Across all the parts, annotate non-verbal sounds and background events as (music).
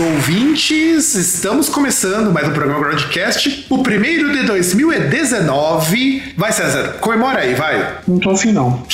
Ouvintes! Estamos começando mais um programa Groundcast, o primeiro de 2019. Vai, César, comemora aí, vai. Não tô afim, não.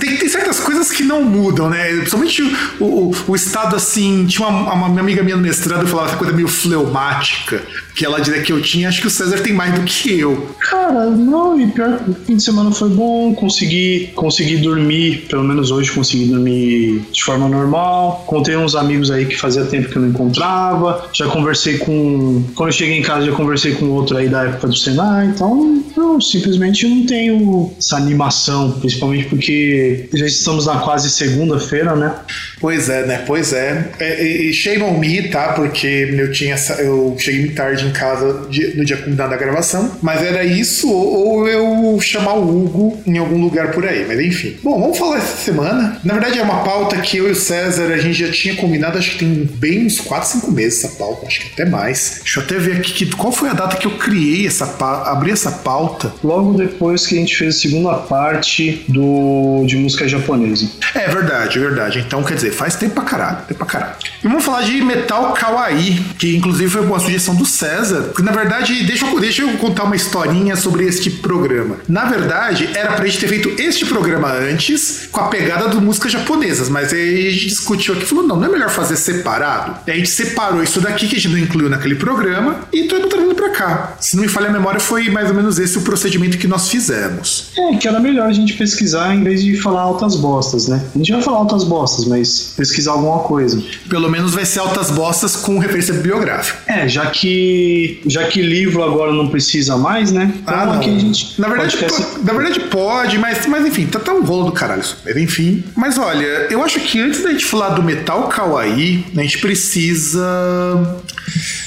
É, tem, tem, certas coisas que não mudam, né? Principalmente o, o, o estado assim. Tinha uma, uma, amiga minha no mestrado falava essa coisa meio fleumática, que ela dizia que eu tinha. Acho que o César tem mais do que eu. Cara, não, e pior que o fim de semana foi bom. Consegui, consegui dormir, pelo menos hoje consegui dormir de forma normal. Contei uns amigos aí que fazia tempo que eu não encontrava. Já conversei com. Quando eu cheguei em casa, já conversei com outro aí da época do Senai. Então, eu simplesmente não tenho essa animação, principalmente porque porque já estamos na quase segunda-feira, né? Pois é, né? Pois é. é e, shame on me, tá? Porque eu tinha eu cheguei tarde em casa no dia combinado da gravação, mas era isso ou eu chamar o Hugo em algum lugar por aí, mas enfim. Bom, vamos falar essa semana. Na verdade é uma pauta que eu e o César a gente já tinha combinado, acho que tem bem uns 4, 5 meses essa pauta, acho que até mais. Deixa eu até ver aqui que, qual foi a data que eu criei essa abri essa pauta. Logo depois que a gente fez a segunda parte do de música japonesa. É verdade, é verdade. Então, quer dizer, faz tempo pra caralho, tempo pra caralho. E vamos falar de Metal Kawaii, que inclusive foi uma sugestão do César. Que, na verdade, deixa eu, deixa eu contar uma historinha sobre este programa. Na verdade, era pra gente ter feito este programa antes, com a pegada do músicas japonesas, mas aí a gente discutiu aqui e falou: não, não é melhor fazer separado? E a gente separou isso daqui, que a gente não incluiu naquele programa, e tô trazendo pra cá. Se não me falha a memória, foi mais ou menos esse o procedimento que nós fizemos. É, que era melhor a gente pesquisar em vez de falar altas bostas, né? A gente vai falar altas bostas, mas pesquisar alguma coisa. Pelo menos vai ser altas bostas com referência bibliográfica. É, já que já que livro agora não precisa mais, né? Então ah, gente. Na verdade, pode, na verdade pode, mas, mas enfim, tá, tá um rolo do caralho isso. Mas enfim. Mas olha, eu acho que antes da gente falar do metal kawaii, a gente precisa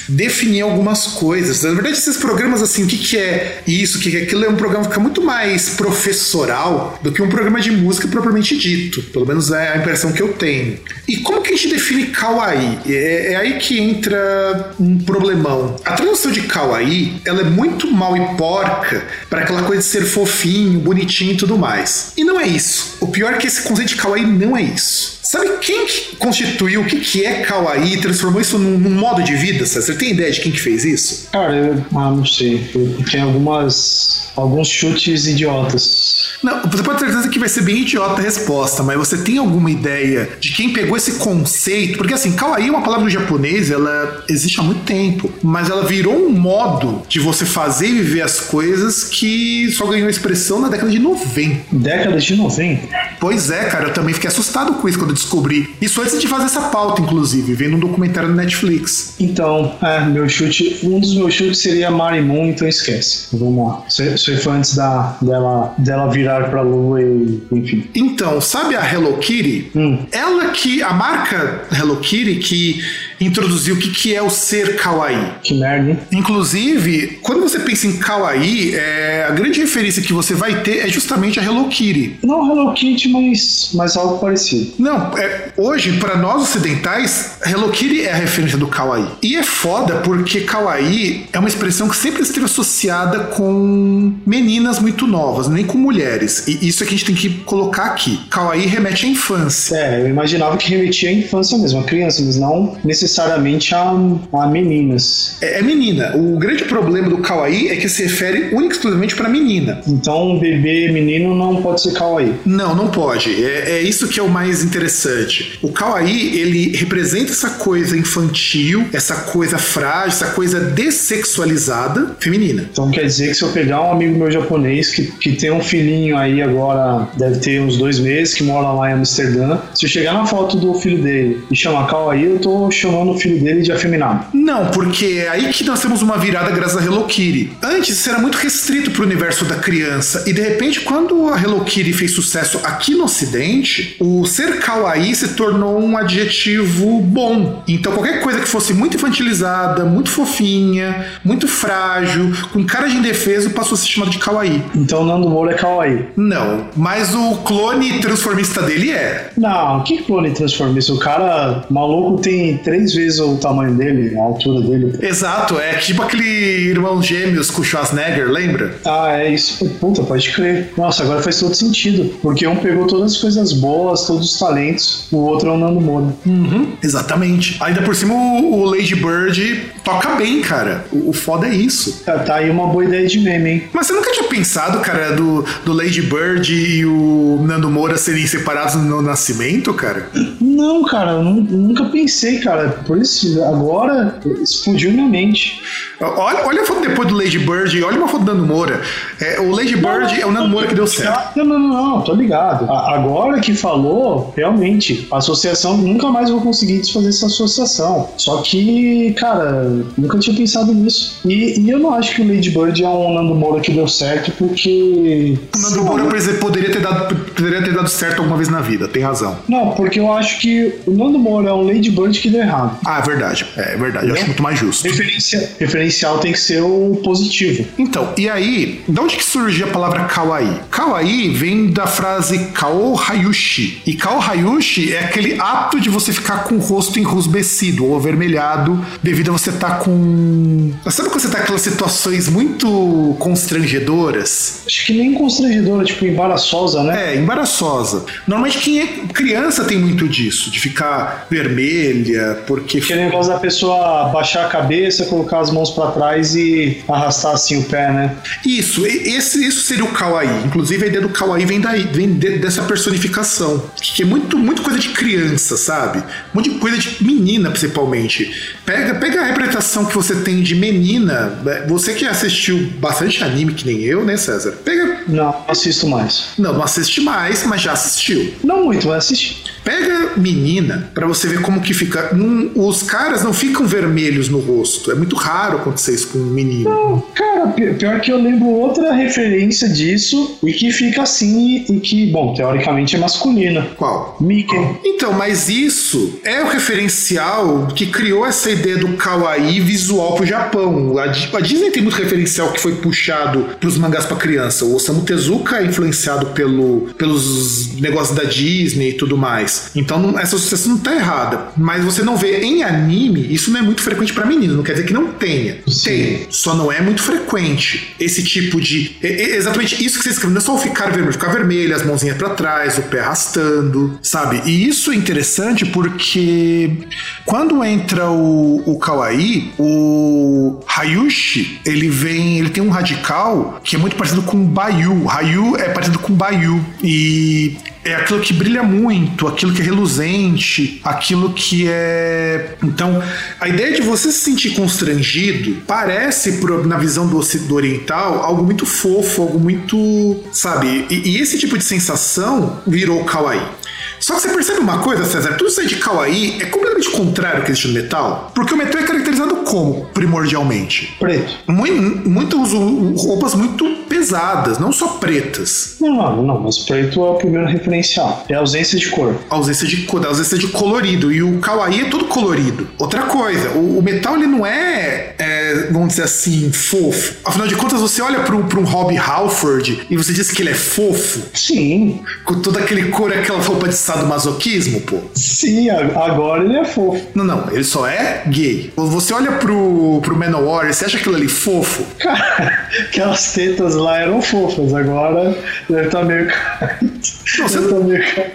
definir algumas coisas. Na verdade, esses programas, assim, o que, que é isso, o que, que é aquilo, é um programa que fica muito mais professoral do que um programa de música propriamente dito. Pelo menos é a impressão que eu tenho. E como que a gente define kawaii? É, é aí que entra um problemão. A tradução de kawaii, ela é muito mal e porca para aquela coisa de ser fofinho, bonitinho e tudo mais. E não é isso. O pior é que esse conceito de kawaii não é isso. Sabe quem que constituiu o que, que é kawaii e transformou isso num, num, modo de vida? Você tem ideia de quem que fez isso? Cara, eu ah, não sei. Tem algumas alguns chutes idiotas. Não, você pode ter certeza que vai ser bem idiota a resposta, mas você tem alguma ideia de quem pegou esse conceito? Porque assim, kawaii é uma palavra no japonês, ela existe há muito tempo, mas ela virou um modo de você fazer e viver as coisas que só ganhou expressão na década de 90. Década de 90? Pois é, cara, eu também fiquei assustado com isso quando eu descobri. Isso antes de fazer essa pauta, inclusive, vendo um documentário no Netflix. Então, é, meu chute, um dos meus chutes seria Marimun, então esquece. Vamos lá. Isso foi antes da, dela, dela virar virar pra lua e enfim. Então, sabe a Hello Kitty? Hum. Ela que. A marca Hello Kitty que introduziu o que, que é o ser kawaii. Que merda, hein? Inclusive, quando você pensa em kawaii, é, a grande referência que você vai ter é justamente a Hello Kitty. Não Hello Kitty, mas, mas algo parecido. Não, é, hoje, para nós ocidentais, Hello Kitty é a referência do kawaii. E é foda porque kawaii é uma expressão que sempre esteve associada com meninas muito novas, nem com mulheres. E isso é que a gente tem que colocar aqui. Kawaii remete à infância. É, eu imaginava que remetia à infância mesmo, à criança, mas não necessariamente necessariamente a, a meninas. É, é, menina. O grande problema do kawaii é que se refere única e exclusivamente para menina. Então, bebê menino não pode ser kawaii. Não, não pode. É, é isso que é o mais interessante. O kawaii, ele representa essa coisa infantil, essa coisa frágil, essa coisa dessexualizada feminina. Então quer dizer que se eu pegar um amigo meu japonês que, que tem um filhinho aí agora, deve ter uns dois meses, que mora lá em Amsterdã, se eu chegar na foto do filho dele e chamar kawaii, eu tô chamando chamando o filho dele de afeminado. Não, porque é aí que nós temos uma virada graças a Hello Kitty. Antes isso era muito restrito para o universo da criança, e de repente, quando a Hello Kitty fez sucesso aqui no Ocidente, o ser kawaii se tornou um adjetivo bom. Então, qualquer coisa que fosse muito infantilizada, muito fofinha, muito frágil, com cara de indefeso, passou a ser chamado de kawaii. Então, Nando Moura é kawaii. Não, mas o clone transformista dele é. Não, que clone transformista? O cara maluco tem três vezes o tamanho dele, a altura dele. Exato, é tipo aquele irmão gêmeos com Schwarzenegger, lembra? Ah, é isso. Puta, pode crer. Nossa, agora faz todo sentido. Porque um pegou todas as coisas boas, todos os talentos, o outro é o Nando Moura. Uhum, exatamente. Ainda por cima, o, o Lady Bird toca bem, cara. O, o foda é isso. Tá, tá, aí uma boa ideia de meme, hein? Mas você nunca tinha pensado, cara, do, do Lady Bird e o Nando Moura serem separados no nascimento, cara? Não, cara, eu nunca pensei, cara. Por isso, agora explodiu minha mente. Olha, olha a foto depois do Lady Bird e olha uma foto do Nando Moura. É, o Lady Bird não, é o Nando Moura que deu certo. Não, não, não, não, tô ligado. Agora que falou, realmente, a associação, nunca mais vou conseguir desfazer essa associação. Só que, cara, nunca tinha pensado nisso. E, e eu não acho que o Lady Bird é um Nando Moura que deu certo, porque. O Nando Moura, exemplo, poderia ter, dado, poderia ter dado certo alguma vez na vida, tem razão. Não, porque eu acho que o Nando Moura é um Lady Bird que deu errado. Ah, é verdade. É, é verdade. Eu acho muito mais justo. Referencia, referencial tem que ser o positivo. Então, e aí, de onde que surgiu a palavra kawaii? Kawaii vem da frase kao hayushi. E kao hayushi é aquele ato de você ficar com o rosto enrosbecido ou avermelhado devido a você estar tá com. Sabe quando você tá com aquelas situações muito constrangedoras? Acho que nem constrangedora, tipo embaraçosa, né? É, embaraçosa. Normalmente quem é criança tem muito disso, de ficar vermelha, porque. Aquele negócio da pessoa baixar a cabeça, colocar as mãos para trás e arrastar assim o pé, né? Isso, esse, isso seria o kawaii. Inclusive a ideia do kawaii vem daí, vem de, dessa personificação, que é muito, muito coisa de criança, sabe? Muito coisa de menina, principalmente. Pega, pega a representação que você tem de menina, né? você que assistiu bastante anime, que nem eu, né, César? Pega. Não, assisto mais. Não, não assiste mais, mas já assistiu. Não muito, mas assisti. Pega menina para você ver como que fica. Os caras não ficam vermelhos no rosto. É muito raro acontecer isso com um menino. Não, cara, pior que eu lembro outra referência disso e que fica assim e que, bom, teoricamente é masculina. Qual? Mickey. Então, mas isso é o referencial que criou essa ideia do kawaii visual pro Japão. A, Disney tem muito referencial que foi puxado pros mangás para criança. O Osamu Tezuka é influenciado pelo, pelos negócios da Disney e tudo mais. Então essa associação não está errada. Mas você não vê em anime, isso não é muito frequente para meninos, não quer dizer que não tenha. Sim. Tem, só não é muito frequente. Esse tipo de. É, é exatamente isso que você escreve, não é só ficar vermelho, ficar vermelho, as mãozinhas para trás, o pé arrastando, sabe? E isso é interessante porque quando entra o, o Kawaii, o Hayushi, ele vem, ele tem um radical que é muito parecido com o Bayu. Hayu é parecido com Bayu. E é aquilo que brilha muito, aquilo que é reluzente, aquilo que é. Então, a ideia de você se sentir constrangido parece, na visão do, oriental, algo muito fofo, algo muito. Sabe? E, e esse tipo de sensação virou kawaii. Só que você percebe uma coisa, César? Tudo isso aí de kawaii é completamente contrário ao que existe no metal. Porque o metal é caracterizado como, primordialmente? Preto. Muito, muito roupas muito pesadas, não só pretas. Não, não, não, mas preto é o primeiro referencial. É a ausência de cor. A ausência de cor, a ausência de colorido. E o kawaii é todo colorido. Outra coisa, o, o metal ele não é, é, vamos dizer assim, fofo. Afinal de contas, você olha para um Rob Halford e você diz que ele é fofo. Sim. Com toda aquele cor, aquela roupa de sadomasoquismo, pô. Sim, agora ele é fofo. Não, não, ele só é gay. Você olha pro, pro Manowar e você acha aquilo ali fofo? Cara, aquelas tetas lá eram fofas, agora deve estar tá meio não, você, não,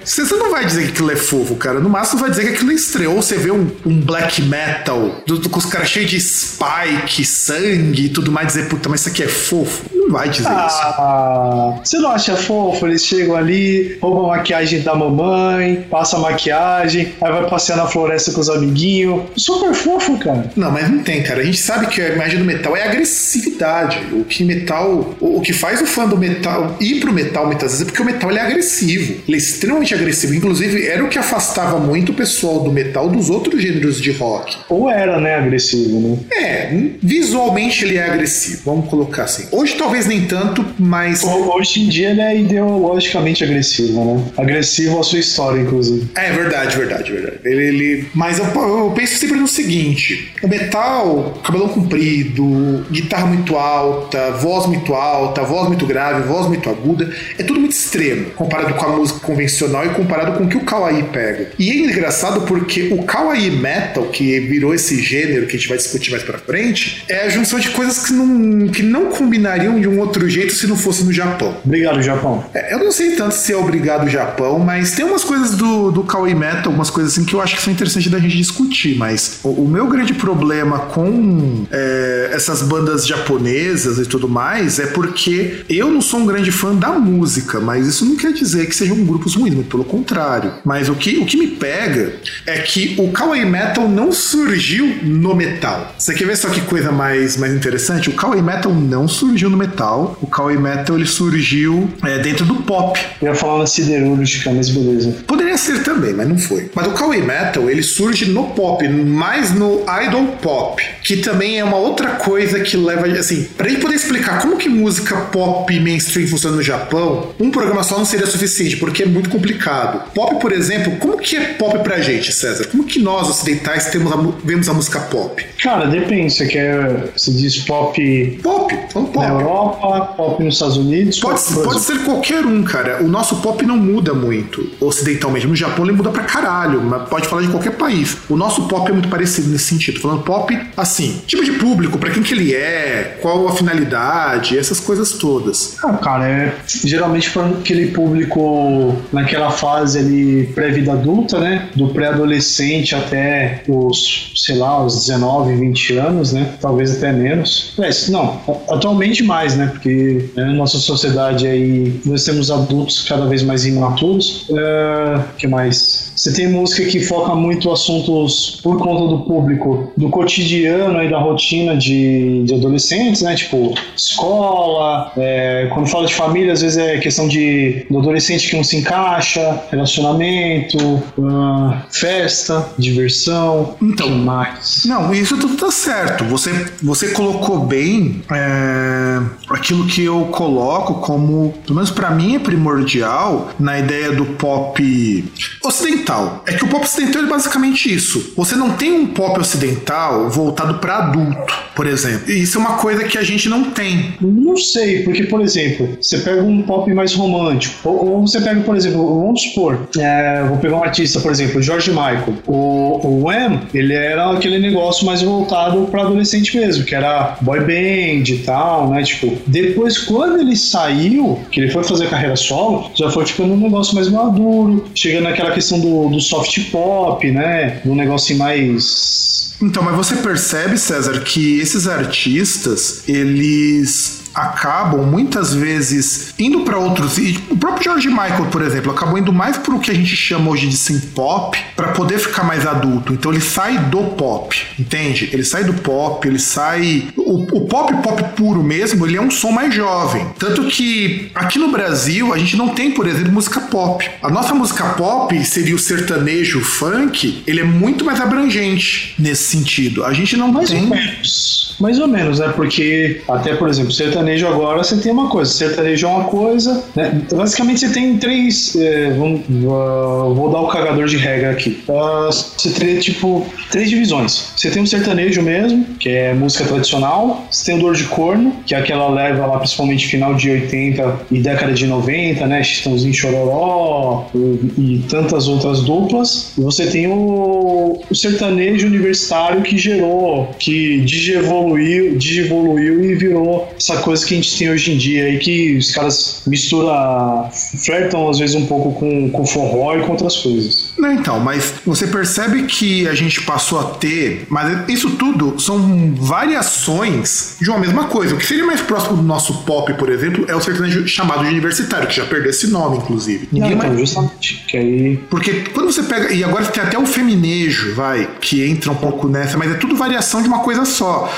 você, não vai dizer que aquilo é fofo, cara. No máximo vai dizer que aquilo é estreou. Você vê um, um black metal do, do, com os caras cheios de spike, sangue e tudo mais, dizer, puta, mas isso aqui é fofo. Não vai dizer ah, isso. Você não acha fofo? Eles chegam ali, roubam a maquiagem da mamãe, passa a maquiagem, aí vai passear na floresta com os amiguinhos. Super fofo, cara. Não, mas não tem, cara. A gente sabe que a imagem do metal é agressividade. O que metal. O, que faz o fã do metal ir pro metal muitas vezes é porque o metal é agressivo. Ele é extremamente agressivo. Inclusive, era o que afastava muito o pessoal do metal dos outros gêneros de rock. Ou era, né, agressivo, né? É, visualmente ele é agressivo, vamos colocar assim. Hoje talvez nem tanto, mas. Hoje em dia ele é ideologicamente agressivo, né? Agressivo à sua história, inclusive. É verdade, verdade, verdade. Ele, ele... Mas eu, eu penso sempre no seguinte: o metal, cabelão comprido, guitarra muito alta, voz muito alta, voz muito grave, voz muito aguda, é tudo muito extremo comparado com a música convencional e comparado com o que o Kawaii pega. E é engraçado porque o Kawaii Metal, que virou esse gênero que a gente vai discutir mais pra frente, é a junção de coisas que não, que não combinariam de um outro jeito se não fosse no Japão. Obrigado, Japão. É, eu não sei tanto se é obrigado Japão, mas tem umas coisas do, do Kawaii Metal, algumas coisas assim que eu acho que são interessantes da gente discutir, mas o, o meu grande problema com é, essas bandas japonesas e tudo mais é porque eu não sou um grande fã da música, mas isso não quer dizer que sejam grupos ruins, muito pelo contrário. Mas o que, o que me pega é que o Kawaii Metal não surgiu no metal. Você quer ver só que coisa mais, mais interessante? O Kawaii Metal não surgiu no metal. O Kawaii Metal ele surgiu é, dentro do pop. Eu ia falar siderúrgica, mas beleza. Poderia ser também, mas não foi. Mas o Kawaii Metal ele surge no pop, mais no idol pop, que também é uma outra coisa que leva assim, pra gente poder explicar como que música pop mainstream funciona no Japão, um programa só não seria suficiente, porque é muito complicado. Pop, por exemplo, como que é pop pra gente, César? Como que nós ocidentais temos a, vemos a música pop? Cara, depende. Você quer. Você diz pop. Pop, falando pop. Na Europa, pop nos Estados Unidos. Pode, pode ser qualquer um, cara. O nosso pop não muda muito ocidentalmente. No Japão ele muda pra caralho, mas pode falar de qualquer país. O nosso pop é muito parecido nesse sentido. Falando pop, assim, tipo de público, pra quem que ele é, qual a finalidade, essas coisas todas. Ah, cara, é geralmente para aquele público naquela fase ali pré-vida adulta, né? Do pré-adolescente até os, sei lá, os 19, 20 anos, né? Talvez até menos. É, não, atualmente mais, né? Porque né, nossa sociedade aí, nós temos adultos cada vez mais imaturos. É, que mais? Você tem música que foca muito assuntos por conta do público, do cotidiano e da rotina de, de adolescentes, né? Tipo, escola, é, quando fala de família, às vezes é questão de do adolescente que não se encaixa, relacionamento, uh, festa, diversão, então, mais. Não, isso tudo tá certo. Você, você colocou bem é, aquilo que eu coloco como, pelo menos para mim, é primordial na ideia do pop ocidental. É que o pop ocidental é basicamente isso. Você não tem um pop ocidental voltado para adulto, por exemplo. E isso é uma coisa que a gente não tem. Não sei, porque, por exemplo, você pega um pop mais romântico, ou, você pega, por exemplo, vamos supor, é, vou pegar um artista, por exemplo, George Michael. O, o Wham, ele era aquele negócio mais voltado para adolescente mesmo, que era boy band e tal, né? Tipo, depois, quando ele saiu, que ele foi fazer carreira solo, já foi ficando um negócio mais maduro, chegando naquela questão do, do soft pop, né? Do negócio mais. Então, mas você percebe, César, que esses artistas, eles acabam muitas vezes indo para outros. E o próprio George Michael, por exemplo, acabou indo mais pro que a gente chama hoje de synth pop para poder ficar mais adulto. Então ele sai do pop, entende? Ele sai do pop, ele sai. O, o pop, pop puro mesmo, ele é um som mais jovem. Tanto que aqui no Brasil a gente não tem, por exemplo, música pop. A nossa música pop seria o sertanejo, o funk, ele é muito mais abrangente nesse sentido. A gente não mais tem. Ou menos. Mais ou menos, né? Porque até, por exemplo, sertanejo agora você tem uma coisa. Sertanejo é uma coisa, né? Basicamente você tem três. É, vamos, uh, vou dar o cagador de regra aqui. Uh, você tem tipo três divisões. Você tem o sertanejo mesmo, que é música tradicional. Você tem o dor de corno, que é aquela leva lá principalmente final de 80 e década de 90, né? Chitãozinho Chororó e, e tantas outras duplas. E você tem o, o sertanejo universitário que gerou, que digievoluiu, digievoluiu e virou essa coisa coisa que a gente tem hoje em dia aí que os caras misturam, flertam às vezes um pouco com, com forró e com outras coisas. Não, então, mas você percebe que a gente passou a ter, mas isso tudo são variações de uma mesma coisa. O que seria mais próximo do nosso pop, por exemplo, é o sertanejo chamado de universitário, que já perdeu esse nome, inclusive. Ninguém Não, então, mais... justamente. Que aí... Porque quando você pega. E agora tem até o feminejo, vai, que entra um pouco nessa, mas é tudo variação de uma coisa só.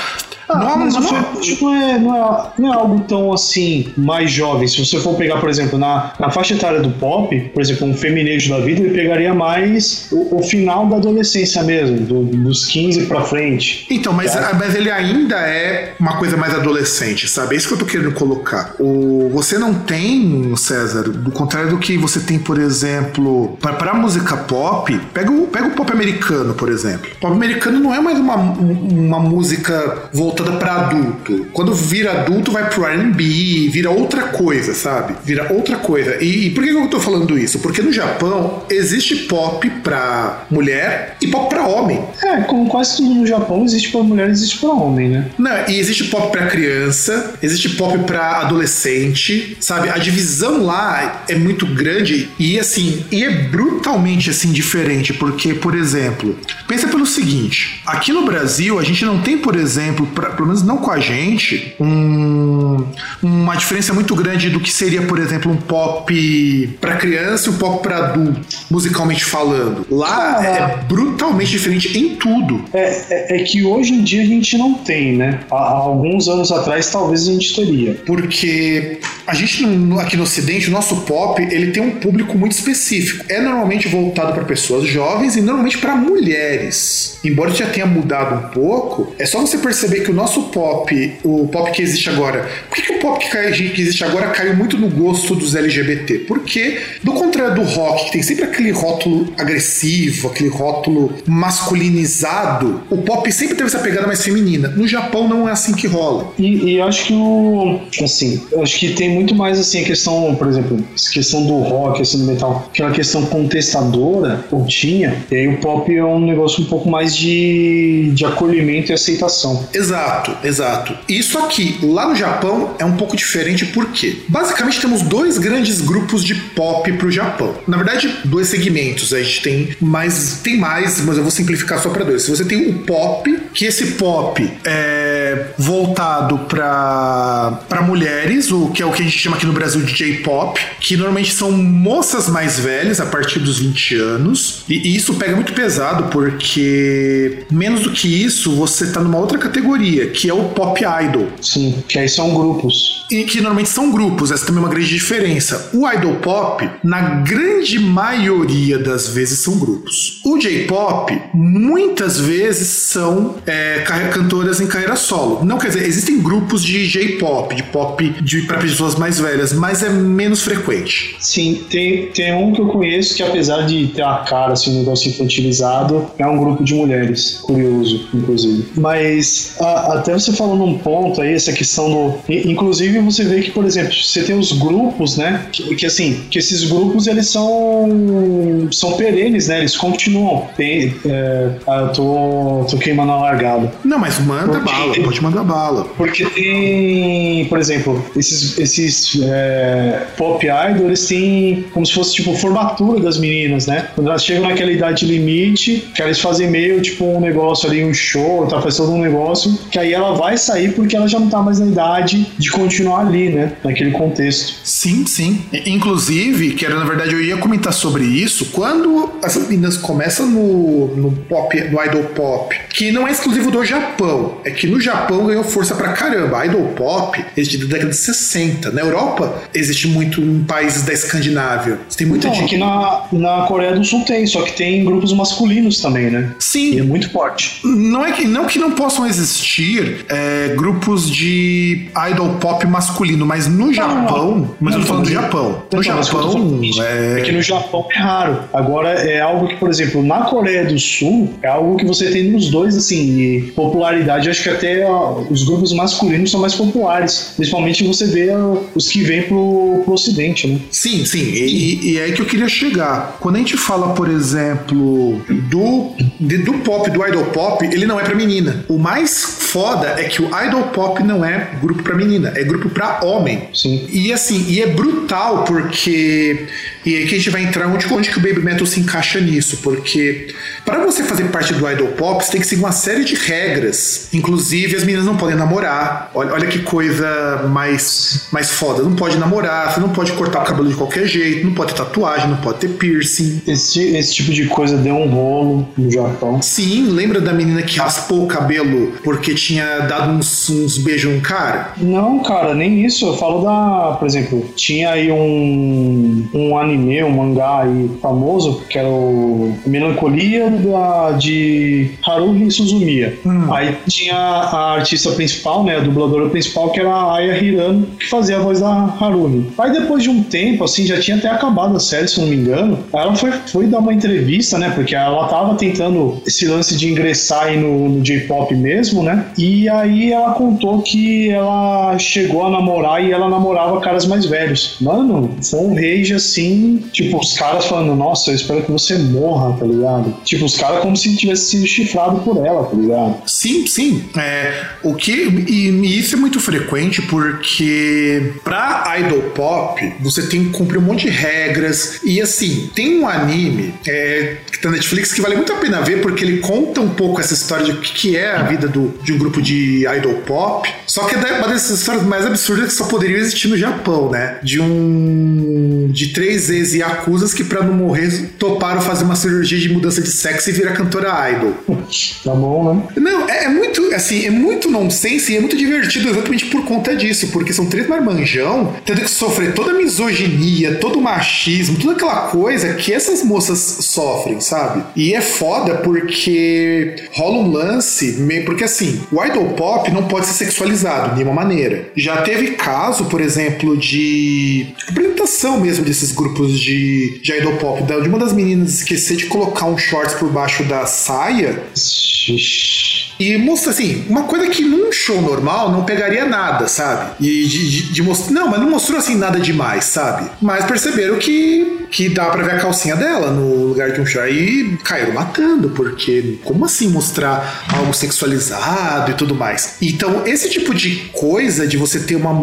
Ah, não, mas não, não, é, não, é, não é algo tão assim mais jovem. Se você for pegar, por exemplo, na, na faixa etária do pop, por exemplo, um feminejo da vida, ele pegaria mais o, o final da adolescência mesmo, do, dos 15 pra frente. Então, mas, tá? mas ele ainda é uma coisa mais adolescente, sabe? É isso que eu tô querendo colocar. O, você não tem, César, do contrário do que você tem, por exemplo, pra, pra música pop, pega o, pega o pop americano, por exemplo. O pop americano não é mais uma, uma música voltada voltada para adulto. Quando vira adulto, vai pro R&B, vira outra coisa, sabe? Vira outra coisa. E, e por que eu tô falando isso? Porque no Japão existe pop pra mulher e pop pra homem. É, como quase tudo no Japão, existe pra mulher e existe pra homem, né? Não, e existe pop pra criança, existe pop pra adolescente, sabe? A divisão lá é muito grande e assim, e é brutalmente assim diferente, porque, por exemplo, pensa pelo seguinte, aqui no Brasil a gente não tem, por exemplo, pra, pelo menos não com a gente, um, uma diferença muito grande do que seria, por exemplo, um pop para criança e um pop para adulto, musicalmente falando. Lá ah, é brutalmente diferente em tudo. É, é, é, que hoje em dia a gente não tem, né? Há, há alguns anos atrás talvez a gente teria. Porque a gente aqui no Ocidente, o nosso pop, ele tem um público muito específico. É normalmente voltado para pessoas jovens e normalmente para mulheres. Embora já tenha mudado um pouco, é só você perceber que o nosso pop, o pop que existe agora, por que, que o pop que, que existe agora caiu muito no gosto dos LGBT? Porque, do contrário do rock, que tem sempre aquele rótulo agressivo, aquele rótulo masculinizado, o pop sempre teve essa pegada mais feminina. No Japão não é assim que rola. E, e acho que o. Assim, acho que tem muito mais assim a questão, por exemplo, a questão do rock, assim, do metal, aquela questão contestadora, ou tinha, e aí o pop é um negócio um pouco mais de, de acolhimento e aceitação. Exato, exato. Isso aqui, lá no Japão, é um pouco diferente porque, basicamente, temos dois grandes grupos de pop pro Japão. Na verdade, dois segmentos. A gente tem mais, tem mais, mas eu vou simplificar só para dois. Você tem o pop, que esse pop é voltado para mulheres, o que é o que a gente chama aqui no Brasil de J-pop, que normalmente são moças mais velhas, a partir dos 20 anos. E, e isso pega muito pesado porque menos do que isso, você tá numa outra categoria categoria, que é o pop idol. Sim, que aí são grupos. E que normalmente são grupos, essa também é uma grande diferença. O idol pop, na grande maioria das vezes, são grupos. O J-pop, muitas vezes são é, cantoras em carreira solo. Não quer dizer, existem grupos de J-pop, de pop de, para pessoas mais velhas, mas é menos frequente. Sim, tem, tem um que eu conheço que, apesar de ter a cara, assim, um negócio infantilizado, é um grupo de mulheres. Curioso, inclusive. Mas até você falou num ponto aí, essa questão do. Inclusive, você vê que, por exemplo, você tem os grupos, né? Que, que assim, que esses grupos eles são. são perenes, né? Eles continuam. Tem, é, ah, eu tô, tô queimando a largada. Não, mas manda porque, bala, pode mandar bala. Porque tem, por exemplo, esses, esses é, pop idol, eles têm como se fosse tipo formatura das meninas, né? Quando elas chegam naquela idade limite, que eles fazem meio tipo um negócio ali, um show, tá fazendo um negócio negócio que aí ela vai sair porque ela já não tá mais na idade de continuar ali, né? Naquele contexto. Sim, sim. Inclusive, que era na verdade eu ia comentar sobre isso, quando essas meninas começam no, no pop, no idol pop, que não é exclusivo do Japão, é que no Japão ganhou força pra caramba. Idol pop existe da década de 60. Na Europa existe muito em países da Escandinávia. Tem muita então, aqui na, na Coreia do Sul tem, só que tem grupos masculinos também, né? Sim. E é muito forte. Não é que não que não possam existir é, grupos de idol pop masculino, mas no Japão. Não, mas eu tô falando do Japão. No Japão. É... é que no Japão é raro. Agora é algo que, por exemplo, na Coreia do Sul, é algo que você tem nos dois, assim, popularidade. Acho que até os grupos masculinos são mais populares. Principalmente você vê os que vêm pro, pro ocidente, né? Sim, sim. E, e é aí que eu queria chegar. Quando a gente fala, por exemplo, do, de, do pop, do idol pop, ele não é pra menina. O mais foda é que o idol pop não é grupo pra menina, é grupo pra homem. Sim. E assim, e é brutal porque. E aqui a gente vai entrar onde, onde que o Baby Metal se encaixa nisso, porque para você fazer parte do idol pop, você tem que seguir uma série de regras. Inclusive, as meninas não podem namorar. Olha, olha que coisa mais, mais foda. Não pode namorar, você não pode cortar o cabelo de qualquer jeito, não pode ter tatuagem, não pode ter piercing. Esse, esse tipo de coisa deu um rolo no Japão. Sim, lembra da menina que raspou o cabelo porque tinha dado uns, uns beijos num cara? Não, cara, nem isso. Eu falo da. Por exemplo, tinha aí um, um anime, um mangá aí famoso, que era o Melancolia da, de Haruhi Suzumiya. Hum. Aí tinha a artista principal, né, a dubladora principal, que era a Aya Hirano, que fazia a voz da Haruhi. Aí depois de um tempo, assim, já tinha até acabado a série, se não me engano, ela foi, foi dar uma entrevista, né, porque ela tava tentando esse lance de ingressar aí no, no J-pop mesmo, né, e aí ela contou que ela chegou a namorar e ela namorava caras mais velhos. Mano, foi um rage assim, tipo, os caras falando, nossa, eu espero que você morra, tá ligado? Tipo, os caras como se tivesse sido chifrado por ela, tá ligado? Sim, sim. É, o que, e, e isso é muito frequente porque pra idol pop você tem que cumprir um monte de regras. E assim, tem um anime é, que tá na Netflix que vale muito a pena ver porque ele conta um pouco essa história de o que é a vida do, de um grupo de idol pop. Só que é uma dessas histórias mais absurdas que só poderiam existir no Japão, né? De um. de três ex-yakuzas que, pra não morrer, toparam fazer uma cirurgia de mudança de sexo e virar cantora idol. (laughs) Tá bom, né? Não, é, é muito, assim, é muito nonsense e é muito divertido exatamente por conta disso, porque são três marmanjão tendo que sofrer toda a misoginia, todo o machismo, toda aquela coisa que essas moças sofrem, sabe? E é foda porque rola um lance, meio- porque assim, o idol pop não pode ser sexualizado de nenhuma maneira. Já teve caso, por exemplo, de apresentação mesmo desses grupos de, de idol pop, de uma das meninas esquecer de colocar um shorts por baixo da saia. E mostra assim, uma coisa que num show normal não pegaria nada, sabe? E de, de, de mostrar. Não, mas não mostrou assim nada demais, sabe? Mas perceberam que, que dá pra ver a calcinha dela no lugar de um show. Aí caíram matando, porque como assim mostrar algo sexualizado e tudo mais? Então, esse tipo de coisa de você ter uma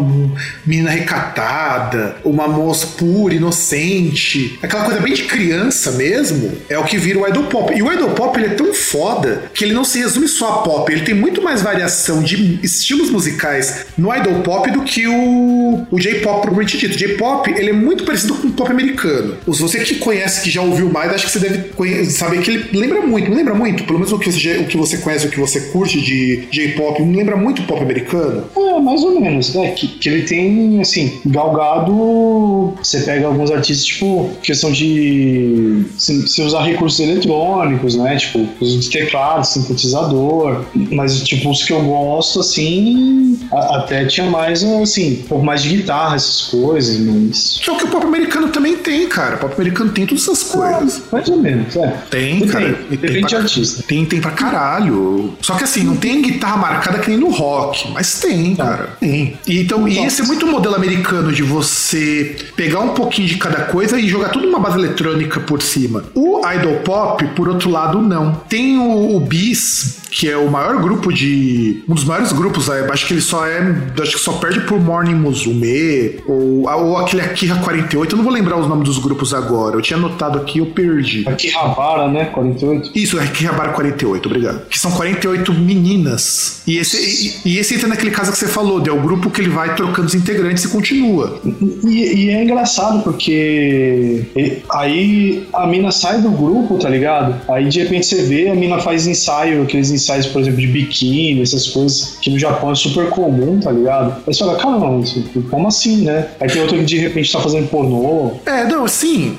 menina recatada, uma moça pura, inocente, aquela coisa bem de criança mesmo, é o que vira o idol pop. E o idol pop ele é tão foda que ele não se resume só a pop, ele tem muito mais variação de estilos musicais no idol pop do que o, o J-pop propriamente dito. O J-pop ele é muito parecido com o pop americano. Se você que conhece, que já ouviu mais, acho que você deve saber que ele lembra muito, lembra muito? Pelo menos o que você, o que você conhece, o que você curte de J-pop, lembra muito pop americano? É, mais ou menos, né? Que, que ele tem, assim, galgado. Você pega alguns artistas, tipo, questão de se, se usar recursos eletrônicos, né? Tipo, uso de sintetizador. Mas, tipo, os que eu gosto, assim, a- até tinha mais, assim, um pouco mais de guitarra, essas coisas, mas. Que é o que o pop americano também tem, cara. O pop americano tem todas essas coisas. Mais ou menos, é. Tem, Depende, cara. E depende de pra- artista. Tem, tem pra caralho. Só que assim, não tem guitarra marcada que nem no rock, mas tem, cara. Tem. E, então, e esse é muito modelo americano de você pegar um pouquinho de cada coisa e jogar tudo numa base eletrônica por cima. O idol pop, por outro lado, não. Tem o, o Bis, que é o maior grupo de. Um dos maiores grupos, né? acho que ele só é. Acho que só perde por Morning Musume, ou, ou aquele Akira 48. Eu não vou lembrar os nomes dos grupos agora. Eu tinha anotado aqui eu perdi. Aqui Rabara, né? 48. Isso, é Akihabara 48, obrigado. Que são 48 meninas. E esse, e, e esse entra naquele caso que você falou, é o grupo que ele vai trocando os integrantes e continua. E, e é engraçado porque aí a mina sai do grupo, tá ligado? Aí de repente você vê, a mina faz ensaio, aqueles ensaios, por exemplo, de biquíni, essas coisas que no Japão é super comum, tá ligado? Aí você fala, caramba, como assim, né? Aí tem outro que de repente tá fazendo pornô. É, não, assim.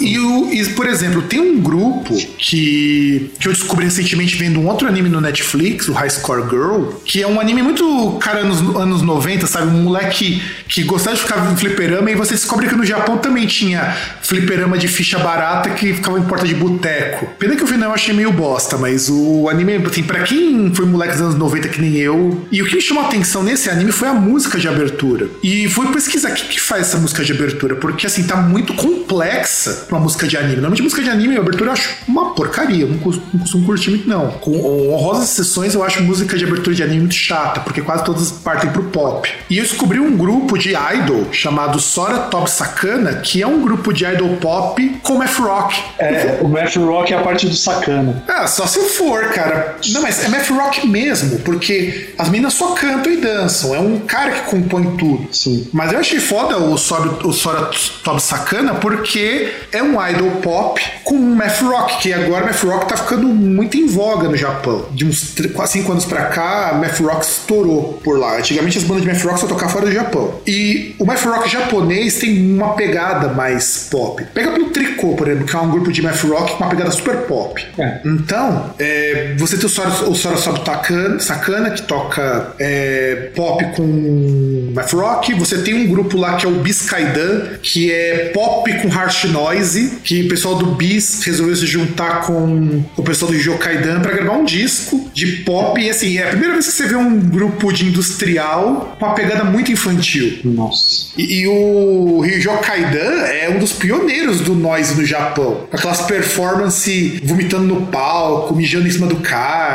E, o, e, por exemplo, tem um grupo que, que eu descobri recentemente vendo um outro anime no Netflix, o High Score Girl, que é um anime muito, cara, anos, anos 90, sabe? Um moleque que gostava de ficar em fliperama e você descobre que no Japão também tinha fliperama de ficha barata que ficava em porta de boteco. Pena que o final eu achei meio bosta, mas o anime tem assim, para quem foi moleque dos anos 90 que nem eu, e o que me chamou a atenção nesse anime foi a música de abertura. E foi pesquisar o que, que faz essa música de abertura, porque assim, tá muito complexa uma música de anime. Normalmente música de anime, a abertura eu acho uma porcaria, eu não costumo, não costumo curtir muito não. Com honrosas sessões eu acho música de abertura de anime muito chata, porque quase todas partem pro pop. E eu descobri um grupo de idol chamado Sora Top Sakana, que é um grupo de idol pop com math rock. É, o math rock é a parte do Sakana. Ah, só se for, cara. Não, mas é math rock mesmo, porque as meninas só cantam e dançam. É um cara que compõe tudo. Sim. Mas eu achei foda o Sora, o Sora Top Sakana porque é um idol pop com math rock, que agora math rock tá ficando muito em voga no Japão. De uns 5 anos pra cá, math rock estourou por lá. Antigamente as bandas de math rock só tocavam fora do Japão. E o math rock japonês tem uma pegada mais pop. Pega pelo Tricô, por exemplo, que é um grupo de math rock com uma pegada super pop. É. Então, é, você tem o Sora, o Sora Sakana, Sakana, que toca é, pop com math rock. Você tem um grupo lá que é o Biscaidan, que é pop com harsh noise, que o pessoal do Bis resolveu se juntar com o pessoal do Jokaidan para gravar um disco de pop. E assim, é a primeira vez que você vê um grupo de industrial com uma pegada muito infantil. Nossa. E, e o Ryo Kaidan é um dos pioneiros do noise no Japão. Aquelas performances vomitando no palco, mijando em cima do cara.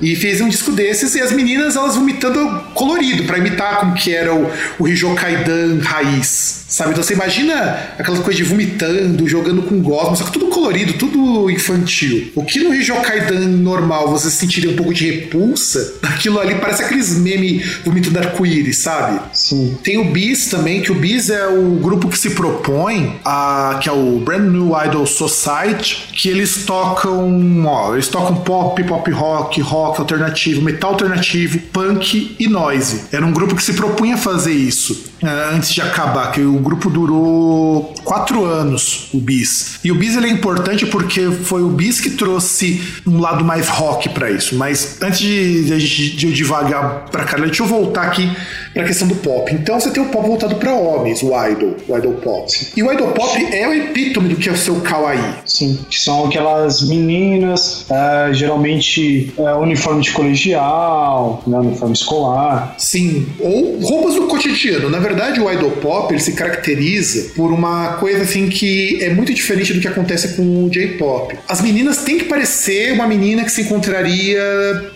E fez um disco desses e as meninas elas vomitando colorido para imitar como que era o, o Ryo Kaidan raiz. Sabe? Então você imagina aquela coisa de vomitando, jogando com gosma, só que tudo colorido, tudo infantil. O que no Ryo Kaidan normal você sentiria um pouco de repulsa, (laughs) aquilo ali parece aqueles meme vomitando arco-íris, sabe? Sim. Tem o Bis também, que o Bis é o grupo que se propõe, a, que é o Brand New Idol Society, que eles tocam, ó, eles tocam pop, pop rock, rock alternativo, metal alternativo, punk e noise. Era um grupo que se propunha fazer isso antes de acabar, que o grupo durou quatro anos, o Bis. E o Bis ele é importante porque foi o Bis que trouxe um lado mais rock para isso. Mas antes de, de, de eu divagar pra cá, deixa eu voltar aqui pra questão do pop. Então você tem o pop voltado para homens, o idol, o idol pop. E o idol pop é o epítome do que é o seu kawaii. Sim, que são aquelas meninas, é, geralmente é, uniforme de colegial, né, uniforme escolar. Sim, ou roupas do cotidiano. Na verdade, o idol pop ele se caracteriza por uma coisa assim que é muito diferente do que acontece com o J-pop. As meninas têm que parecer uma menina que se encontraria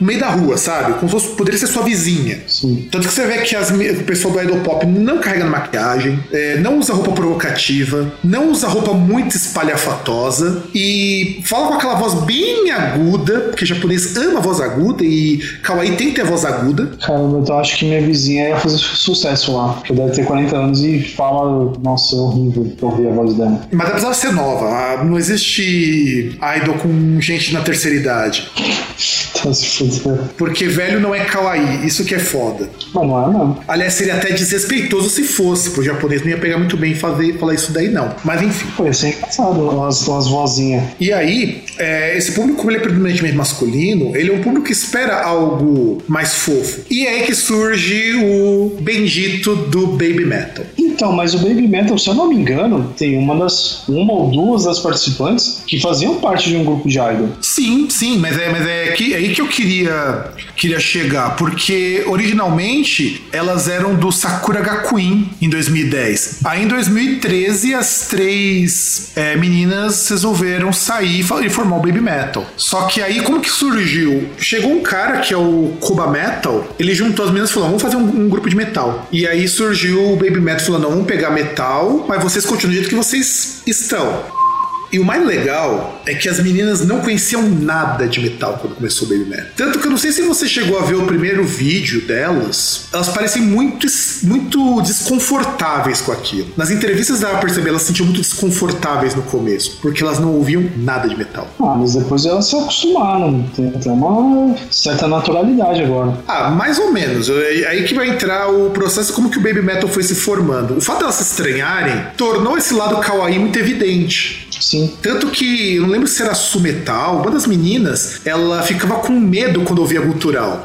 no meio da rua, sabe? Como se fosse, poderia ser sua vizinha. Sim. Tanto que você vê que as, o pessoal do idol pop não carrega maquiagem, é, não usa roupa provocativa, não usa roupa muito espalhafatosa e fala com aquela voz bem aguda, porque japonês ama voz aguda e kawaii tem que ter voz aguda. Cara, eu acho que minha vizinha ia fazer sucesso lá, porque ter 40 anos e fala, nossa, é horrível ouvir a voz dela. Mas ela precisava ser nova, ah, não existe idol com gente na terceira idade. (laughs) Tá se fudendo. Porque velho não é kawaii, isso que é foda. Mas não é, não. Aliás, seria até desrespeitoso se fosse, pro japonês não ia pegar muito bem fazer, falar isso daí, não. Mas enfim. Pô, ia ser engraçado, umas, umas vozinhas. E aí, é, esse público, como ele é predominantemente masculino, ele é um público que espera algo mais fofo. E é aí que surge o bendito do baby metal. Então, mas o Baby Metal, se eu não me engano, tem uma das uma ou duas das participantes que faziam parte de um grupo de idol. Sim, sim, mas é, mas é, que, é aí que eu queria, queria chegar, porque originalmente elas eram do Sakura Gakuin em 2010. Aí em 2013 as três é, meninas resolveram sair e formar o Baby Metal. Só que aí como que surgiu? Chegou um cara que é o Kuba Metal, ele juntou as meninas e falou: vamos fazer um, um grupo de metal. E aí surgiu o Baby Metal falando: vamos pegar metal, mas vocês continuam do jeito que vocês estão. E o mais legal é que as meninas não conheciam nada de metal quando começou o Baby Metal. Tanto que eu não sei se você chegou a ver o primeiro vídeo delas, elas parecem muito, muito desconfortáveis com aquilo. Nas entrevistas dava pra perceber, elas se sentiam muito desconfortáveis no começo, porque elas não ouviam nada de metal. Ah, mas depois elas se acostumaram. Tem, tem uma certa naturalidade agora. Ah, mais ou menos. É aí que vai entrar o processo como que o Baby Metal foi se formando. O fato de elas se estranharem tornou esse lado kawaii muito evidente. Sim. Tanto que, eu não lembro se era Sumetal, uma das meninas, ela ficava com medo quando ouvia gutural.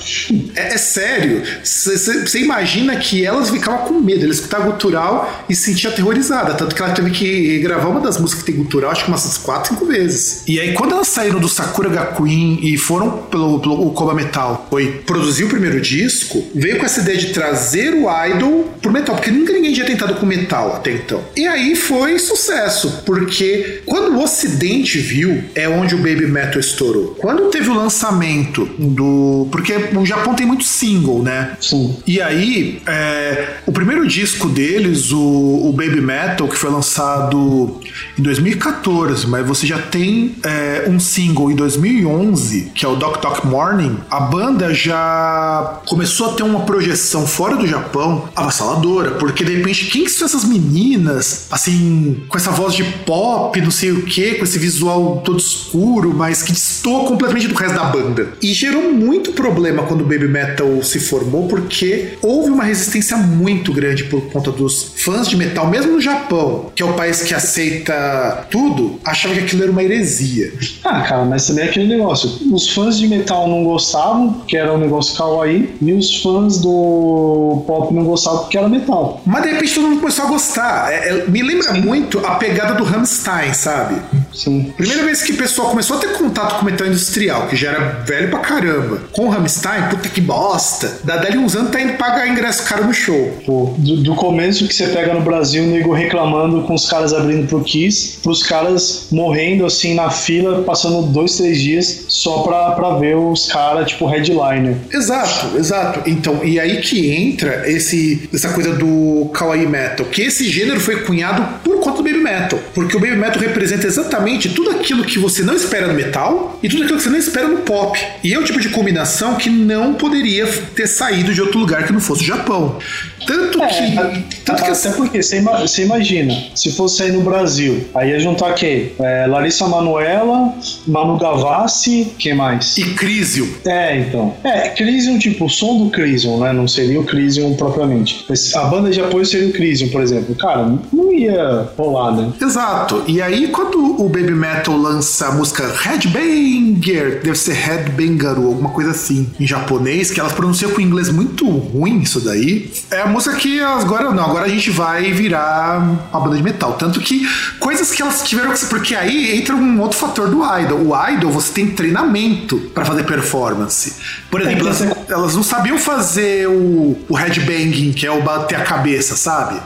é, é sério. Você imagina que elas ficavam com medo. Ela escutava gutural e se sentia aterrorizada. Tanto que ela teve que gravar uma das músicas que tem gutural, acho que umas 4, 5 vezes. E aí, quando elas saíram do Sakura Gakuin e foram pelo, pelo Koba Metal, foi produzir o primeiro disco, veio com essa ideia de trazer o idol pro metal, porque nunca ninguém tinha tentado com metal até então. E aí foi sucesso, porque quando o Ocidente viu, é onde o Baby Metal estourou. Quando teve o lançamento do. Porque o Japão tem muito single, né? Sim. E aí, é, o primeiro disco deles, o, o, Baby Metal, que foi lançado em 2014, mas você já tem é, um single em 2011, que é o Doc Doc Morning, a banda já começou a ter uma projeção fora do Japão avassaladora, porque de repente, quem são essas meninas, assim, com essa voz de pop, não sei o que, com esse visual todo escuro, mas que destoa completamente do resto da banda. E gerou muito problema quando o Baby Metal se formou, porque houve uma resistência muito grande por conta dos fãs de metal, mesmo no Japão, que é o país que aceita tudo, achava que aquilo era uma heresia. Ah, cara, mas também é aquele negócio. Os fãs de metal não gostavam, que era um negócio kawaii, e os fãs do pop não gostavam porque era metal. Mas de repente todo mundo começou a gostar. É, é, me lembra Sim. muito a pegada do Rammstein, sabe? Sim. Primeira vez que o pessoal começou a ter contato com metal industrial, que já era velho pra caramba, com o Rammstein, puta que bosta. Da dali uns anos tá indo pagar ingresso caro no show. Pô, do, do começo que você pega no Brasil, o nego reclamando com os caras abrindo pro Kiss, pros caras morrendo assim na fila, passando dois, três dias só pra, pra ver os caras, tipo, headliner. Exato, exato. Então, e aí que entra esse, essa coisa do kawaii metal, que esse gênero foi cunhado por conta do baby metal, porque o baby metal representa exatamente tudo aquilo que você não espera no metal e tudo aquilo que você não espera no pop. E é o tipo de combinação que não poderia ter saído de outro lugar que não fosse o Japão. Tanto é, que. Tanto que até porque você imagina, se fosse sair no Brasil, aí ia juntar quem? É, Larissa Manuela, Manu Gavassi, quem mais? E Crisium. É, então. É, Crisium, tipo, o som do Crisium, né? Não seria o Crisium propriamente. A banda de apoio seria o Crisium, por exemplo. Cara, não ia rolar, né? Exato. E aí, quando o Baby Metal lança a música Headbanger, deve ser Headbanger ou alguma coisa assim, em japonês, que elas pronunciam com inglês muito ruim, isso daí. É a música que agora não, agora a gente vai virar uma banda de metal. Tanto que coisas que elas tiveram que. Porque aí entra um outro fator do idol. O idol você tem treinamento para fazer performance. Por exemplo, elas, elas, não sabiam fazer o, o headbanging, que é o bater a cabeça, sabe?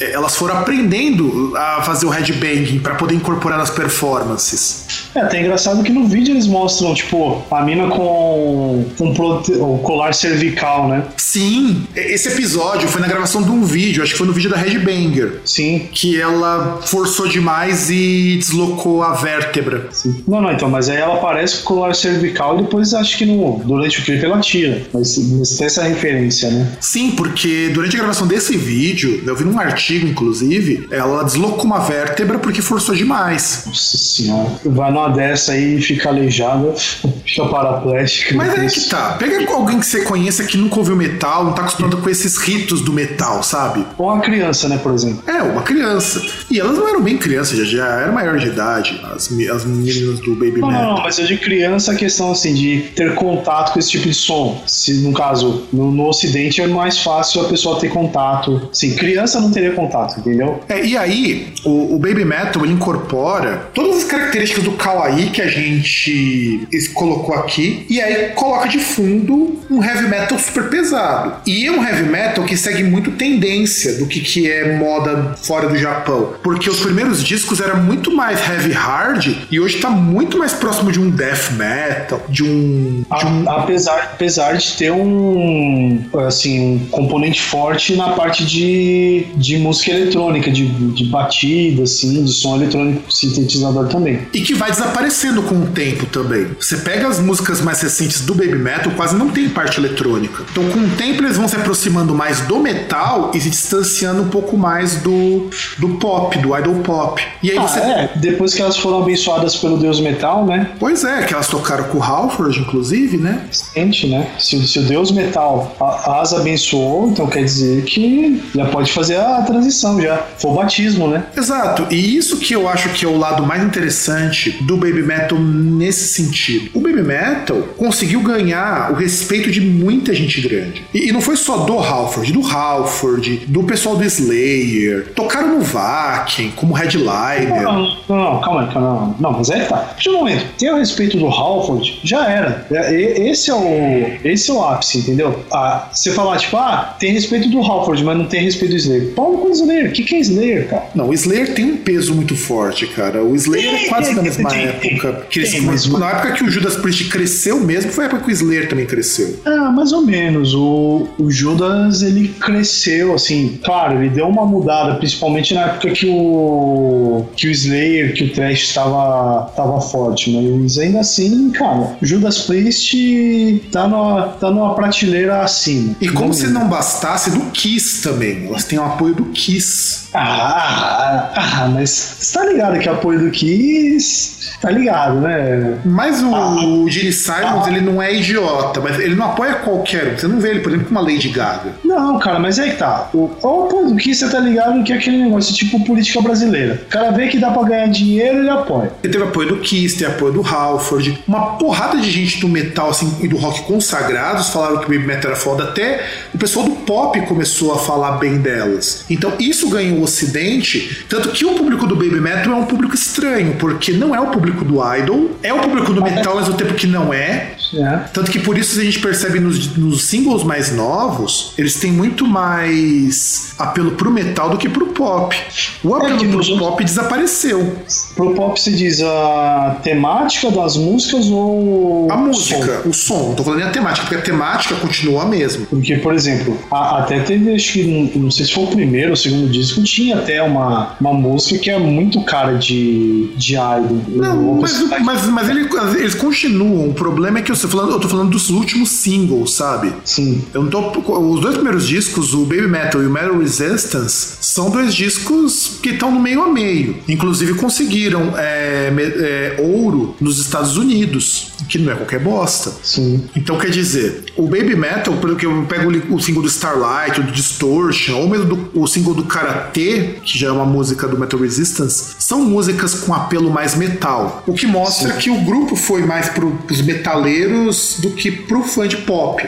É, elas foram aprendendo a fazer o headbanging para poder incorporar nas performances. É, até engraçado que no vídeo eles mostram, tipo, a mina com, com o colar cervical, né? Sim, esse episódio foi na gravação de um vídeo, acho que foi no vídeo da Red Banger. Sim. Que ela forçou demais e deslocou a vértebra. Sim. Não, não, então, mas aí ela aparece com o colar cervical e depois acho que no, durante o clipe ela tira. Mas, mas tem essa referência, né? Sim, porque durante a gravação desse vídeo, eu vi num artigo, inclusive, ela deslocou uma vértebra porque forçou demais. Nossa senhora. Vai numa dessa aí e fica aleijada, (laughs) fica paraplégica. Mas é que tá. Pega alguém que você conheça que nunca ouviu metal, não tá acostumado com esses ritos do metal, sabe? Ou uma criança, né, por exemplo. É, uma criança. E elas não eram bem crianças, já, já eram maior de idade, as, as meninas do Baby não, Metal. Não, mas é de criança a questão, assim, de ter contato com esse tipo de som. Se, no caso, no, no Ocidente é mais fácil a pessoa ter contato. Sim, criança não teria contato, entendeu? É, e aí, o, o Baby Metal, ele incorpora todas as características do kawaii que a gente colocou aqui, e aí coloca de fundo um heavy metal super pesado. E é um heavy metal que segue muito tendência do que, que é moda fora do Japão. Porque os primeiros discos eram muito mais heavy hard e hoje tá muito mais próximo de um death metal, de um. De um... Apesar, apesar de ter um assim, um componente forte na parte de, de música eletrônica, de, de batida, assim, de som eletrônico sintetizador também. E que vai desaparecendo com o tempo também. Você pega pega as músicas mais recentes do Baby Metal, quase não tem parte eletrônica. Então, com o tempo, eles vão se aproximando mais do metal e se distanciando um pouco mais do, do pop, do idol pop. E aí Ah, você. é, depois que elas foram abençoadas pelo Deus Metal, né? Pois é, que elas tocaram com o Halford, inclusive, né? Sente, né? Se, se o Deus Metal a- as abençoou, então quer dizer que já pode fazer a transição já. Foi o batismo, né? Exato, e isso que eu acho que é o lado mais interessante do Baby Metal nesse sentido. O Baby Metal conseguiu ganhar o respeito de muita gente grande. E, e não foi só do Halford, do Halford, do pessoal do Slayer. Tocaram no Vakin, como Headliner. Não, não, não, calma aí, calma aí, não, mas é que tá. De um momento, ter o respeito do Halford, já era. É, Esse é o, esse é o ápice, entendeu? Ah, você falar, tipo, ah, tem respeito do Halford, mas não tem respeito do Slayer. Paulo com o Slayer, o que, que é Slayer, cara? Não, o Slayer tem um peso muito forte, cara. O Slayer é quase da mesma época. Que eles, tem, mas- na época que o Judas Priest cresceu mesmo, foi a época que o Slayer também cresceu. Ah, mais ou menos. O, o Judas, ele cresceu, assim, claro, ele deu uma mudada, principalmente na época que o que o Slayer, que o Trash estava tava forte, mas ainda assim, cara, o Judas Priest tá numa, tá numa prateleira acima. E como se não bastasse, do Kiss também. Elas têm o apoio do Kiss. Ah, ah, mas você tá ligado que apoio do Kiss... Tá ligado, né? Mas o, Ah. o Gene Simons, ele não é idiota, mas ele não apoia qualquer um. Você não vê ele, por exemplo, com uma Lady Gaga. Não, cara, mas é que tá. O, o apoio do Kiss, você tá ligado que é aquele negócio tipo política brasileira. O cara vê que dá pra ganhar dinheiro, ele apoia. Ele teve apoio do Kiss, tem apoio do Halford. Uma porrada de gente do metal assim, e do rock consagrados falaram que o Baby Metal era foda. Até o pessoal do pop começou a falar bem delas. Então isso ganhou o ocidente. Tanto que o público do Baby Metal é um público estranho, porque não é o público do Idol, é o público do metal ao mesmo tempo que não é. É. Tanto que por isso a gente percebe nos, nos singles mais novos, eles têm muito mais apelo pro metal do que pro pop. O apelo que pro pop desapareceu. Pro pop se diz a temática das músicas ou. A música, som? o som, tô falando nem a temática, porque a temática continua a mesma. Porque, por exemplo, a- até teve, acho que, não, sei se foi o primeiro ou o segundo disco, tinha até uma, uma música que é muito cara de, de idol. Não, mas, coisa- mas, mas ele- eles continuam. O problema é que eu tô falando, eu tô falando dos últimos singles, sabe? Sim. Eu não tô, os dois primeiros discos, o Baby Metal e o Metal Resistance, são dois discos que estão no meio a meio. Inclusive conseguiram é, é, ouro nos Estados Unidos, que não é qualquer bosta. Sim. Então quer dizer, o Baby Metal, pelo que eu pego o single do Starlight, o do Distortion, ou mesmo do- o single do Karate, que já é uma música do Metal Resistance, são músicas com apelo mais metal. O que mostra que o grupo foi mais pro, pros metaleiros do que pro fã de pop.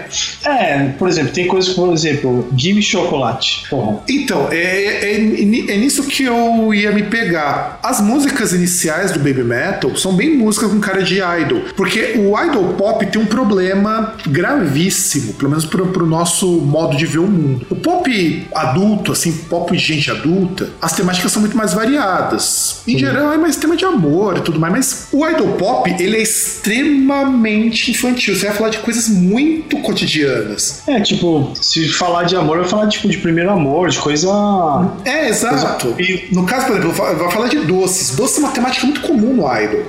É, por exemplo, tem coisas, por exemplo, Give Me Chocolate. Porra. Então, é, é, é nisso que eu ia me pegar. As músicas iniciais do Baby Metal são bem músicas com cara de idol. Porque o idol pop tem um problema gravíssimo, pelo menos pro, pro nosso modo de ver o mundo. O pop adulto, assim, pop de gente adulta, as temáticas são muito mais variadas. Em geral, é mais tema de amor e tudo mais, mas o idol pop, ele é extremamente infantil. Você vai falar de coisas muito cotidianas. É, tipo, se falar de amor, vou falar tipo de primeiro amor, de coisa. É, exato. E no caso, por exemplo, eu vou- eu vou falar de doces. Doce é uma temática muito comum no Idol.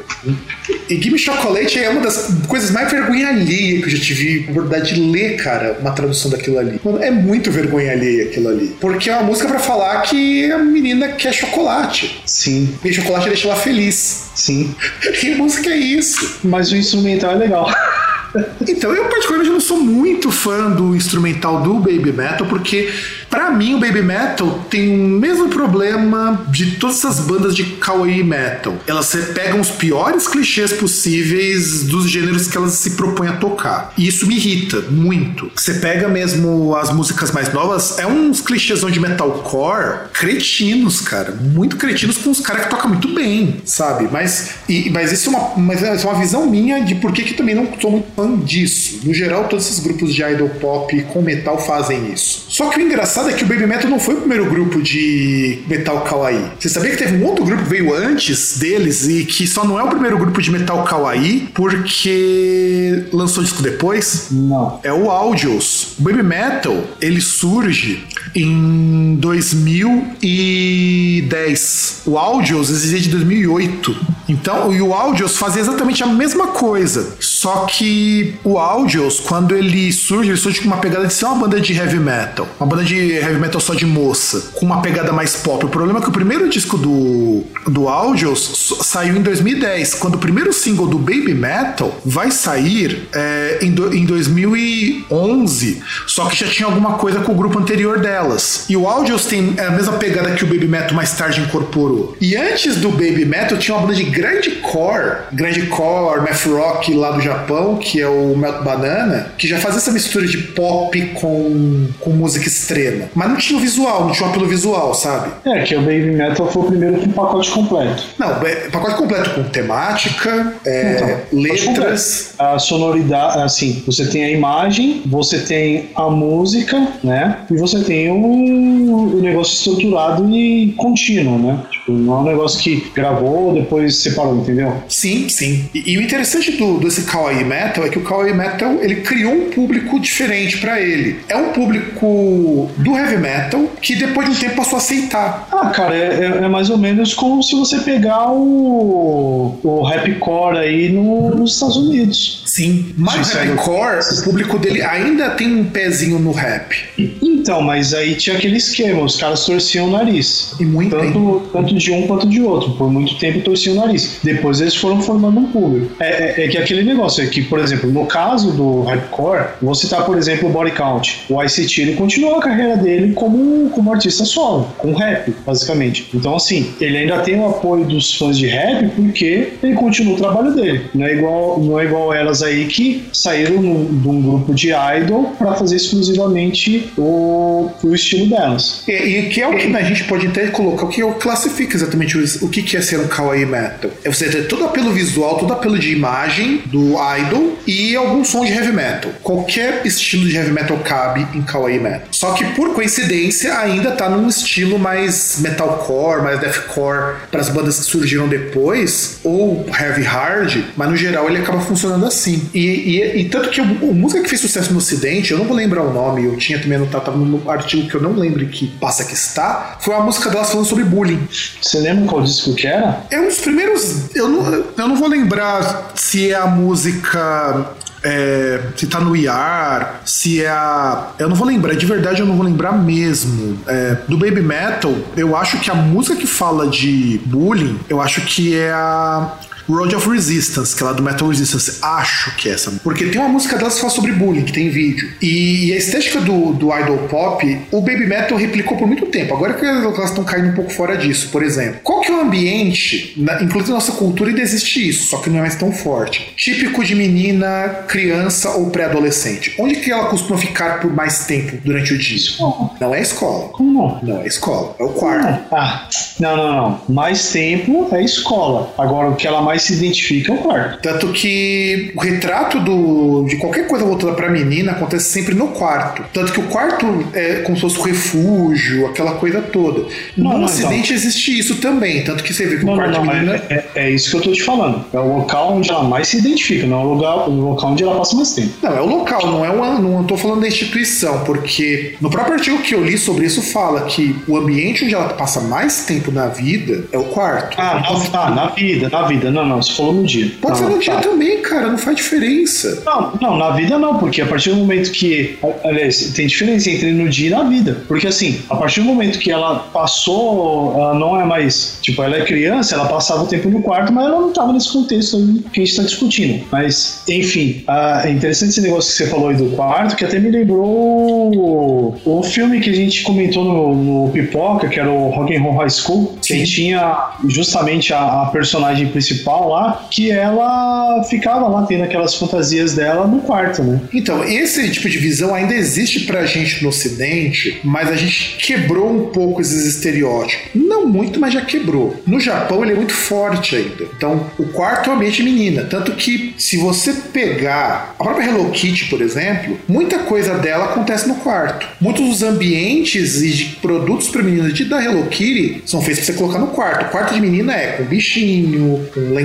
E Gimme Chocolate é uma das coisas mais vergonha alheia que eu já tive a oportunidade de ler, cara, uma tradução daquilo ali. Mano, é muito vergonha alheia aquilo ali. Porque é uma música pra falar que a menina quer chocolate. Sim, E chocolate deixa ela feliz. sim. (laughs) E a música é isso. Mas o instrumental é legal. Então, eu particularmente não sou muito fã do instrumental do Baby Metal, porque pra mim o Baby Metal tem o mesmo problema de todas essas bandas de kawaii metal. Elas pegam os piores clichês possíveis dos gêneros que elas se propõem a tocar. E isso me irrita muito. Você pega mesmo as músicas mais novas, é uns clichêsão de metalcore cretinos, cara. Muito cretinos com os caras que tocam muito bem, sabe? Mas, e- mas isso é uma, mas é uma visão minha de por que que também não sou muito fã disso. No geral, todos esses grupos de idol pop com metal fazem isso. Só que o engraçado é que o Baby Metal não foi o primeiro grupo de metal kawaii. Você sabia que teve um outro grupo que veio antes deles e que só não é o primeiro grupo de metal kawaii porque lançou disco depois? Não. É o Audios. O Baby Metal, ele surge em 2010. O Audios existia de 2008. Então, e o Audios fazia exatamente a mesma coisa. Só que o Audios, quando ele surge, ele surge com uma pegada de ser uma banda de heavy metal. Uma banda de heavy metal só de moça. Com uma pegada mais pop. O problema é que o primeiro disco do, do Audios saiu em 2010. Quando o primeiro single do Baby Metal vai sair é, em, do, em 2011. Só que já tinha alguma coisa com o grupo anterior E o Audios tem a mesma pegada que o Baby Metal mais tarde incorporou. E antes do Baby Metal tinha uma banda de grindcore, grindcore, math rock lá do Japão, que é o Melt Banana, que já fazia essa mistura de pop com, com música extrema. Mas não tinha o visual, não tinha o apelo visual, sabe? É, que o Baby Metal foi o primeiro com pacote completo. Não, pacote completo com temática, é, então, letras. A sonoridade, assim, você tem a imagem, você tem a música, né? E você tem o, o negócio estruturado e contínuo, né? Tipo, não é um negócio que gravou, depois separou, entendeu? Sim, sim. E, e o interessante do, desse Kawaii Metal é que o Kawaii Metal ele criou um público diferente para ele. É um público do heavy metal que depois de um tempo passou a aceitar. Ah, cara, é, é, é mais ou menos como se você pegar o, o rapcore aí no, nos Estados Unidos. Sim, mas o rapcore, o público dele ainda tem um pezinho no rap. Então, mas aí tinha aquele esquema, os caras torciam o nariz. E muito tanto, tanto de um quanto de outro. Por muito tempo torciam o nariz. Depois eles foram formando um público. É, é, é que aquele negócio é que, por exemplo, no caso do hardcore, vou citar, por exemplo, o Body Count. O ICT, ele continuou a carreira dele como, como artista solo, com rap, basicamente. Então, assim, ele ainda tem o apoio dos fãs de rap porque ele continua o trabalho dele. Não é igual, não é igual elas aí que saíram de um grupo de idol para fazer exclusivamente o, o estilo delas. E, e, que é o que a gente pode até colocar, o que classifica exatamente o, que, que é ser um kawaii metal. É você ter todo apelo visual, todo apelo de imagem do idol e algum som de heavy metal. Qualquer estilo de heavy metal cabe em kawaii metal. Só que por coincidência ainda tá num estilo mais metalcore, mais deathcore para as bandas que surgiram depois, ou heavy hard, mas no geral ele acaba funcionando assim. E, e, e tanto que o música que fez sucesso no ocidente, eu não vou lembrar o nome, eu tinha também anotado, tava no artigo que eu não lembro que passa que está, foi uma música delas falando sobre bullying. Você lembra qual disco que era? É um dos primeiros. Eu não, eu não vou lembrar se é a música é, se tá no IAR, se é a. Eu não vou lembrar, de verdade eu não vou lembrar mesmo. É, do Baby Metal, eu acho que a música que fala de bullying, eu acho que é a. Road of Resistance, que é lá do Metal Resistance. Acho que é essa. Porque tem uma música delas que fala sobre bullying, que tem vídeo. E a estética do, do idol pop, o Baby Metal replicou por muito tempo. Agora que elas estão caindo um pouco fora disso, por exemplo. Qual que é o ambiente, na, inclusive na nossa cultura ainda existe isso, só que não é mais tão forte. Típico de menina, criança ou pré-adolescente. Onde que ela costuma ficar por mais tempo durante o dia? Não é escola. Como não? Não é escola. É o quarto. Ah, não, não, não. Mais tempo é escola. Agora, o que ela mais mais se identifica é o quarto. Tanto que o retrato do, de qualquer coisa voltada pra menina acontece sempre no quarto. Tanto que o quarto é como se fosse refúgio, aquela coisa toda. Não, no não, Ocidente então. existe isso também. Tanto que você vê que não, o quarto não, menina. É, é, é, isso que eu tô te falando. É o local onde ela mais se identifica, não é o, lugar, o local onde ela passa mais tempo. Não, é o local, não é uma. Não tô falando da instituição, porque no próprio artigo que eu li sobre isso fala que o ambiente onde ela passa mais tempo na vida é o quarto. Ah, na, ah, na vida, na vida. Não, não, você falou no dia. Pode não, ser no dia tá. também, cara, não faz diferença. Não, não, na vida não, porque a partir do momento que. Aliás, tem diferença entre no dia e na vida. Porque assim, a partir do momento que ela passou, ela não é mais. Tipo, ela é criança, ela passava o tempo no quarto, mas ela não estava nesse contexto que a gente está discutindo. Mas, enfim, é interessante esse negócio que você falou aí do quarto, que até me lembrou o filme que a gente comentou no, no Pipoca, que era o Rock and Roll High School, que tinha justamente a, a personagem principal lá, que ela ficava lá tendo aquelas fantasias dela no quarto, né? Então, esse tipo de visão ainda existe pra gente no Ocidente, mas a gente quebrou um pouco esses estereótipos. Não muito, mas já quebrou. No Japão ele é muito forte ainda. Então, o quarto é o ambiente menina. Tanto que, se você pegar a própria Hello Kitty, por exemplo, muita coisa dela acontece no quarto. Muitos dos ambientes e de produtos para meninas de da Hello Kitty são feitos pra você colocar no quarto. O quarto de menina é com bichinho, um lençol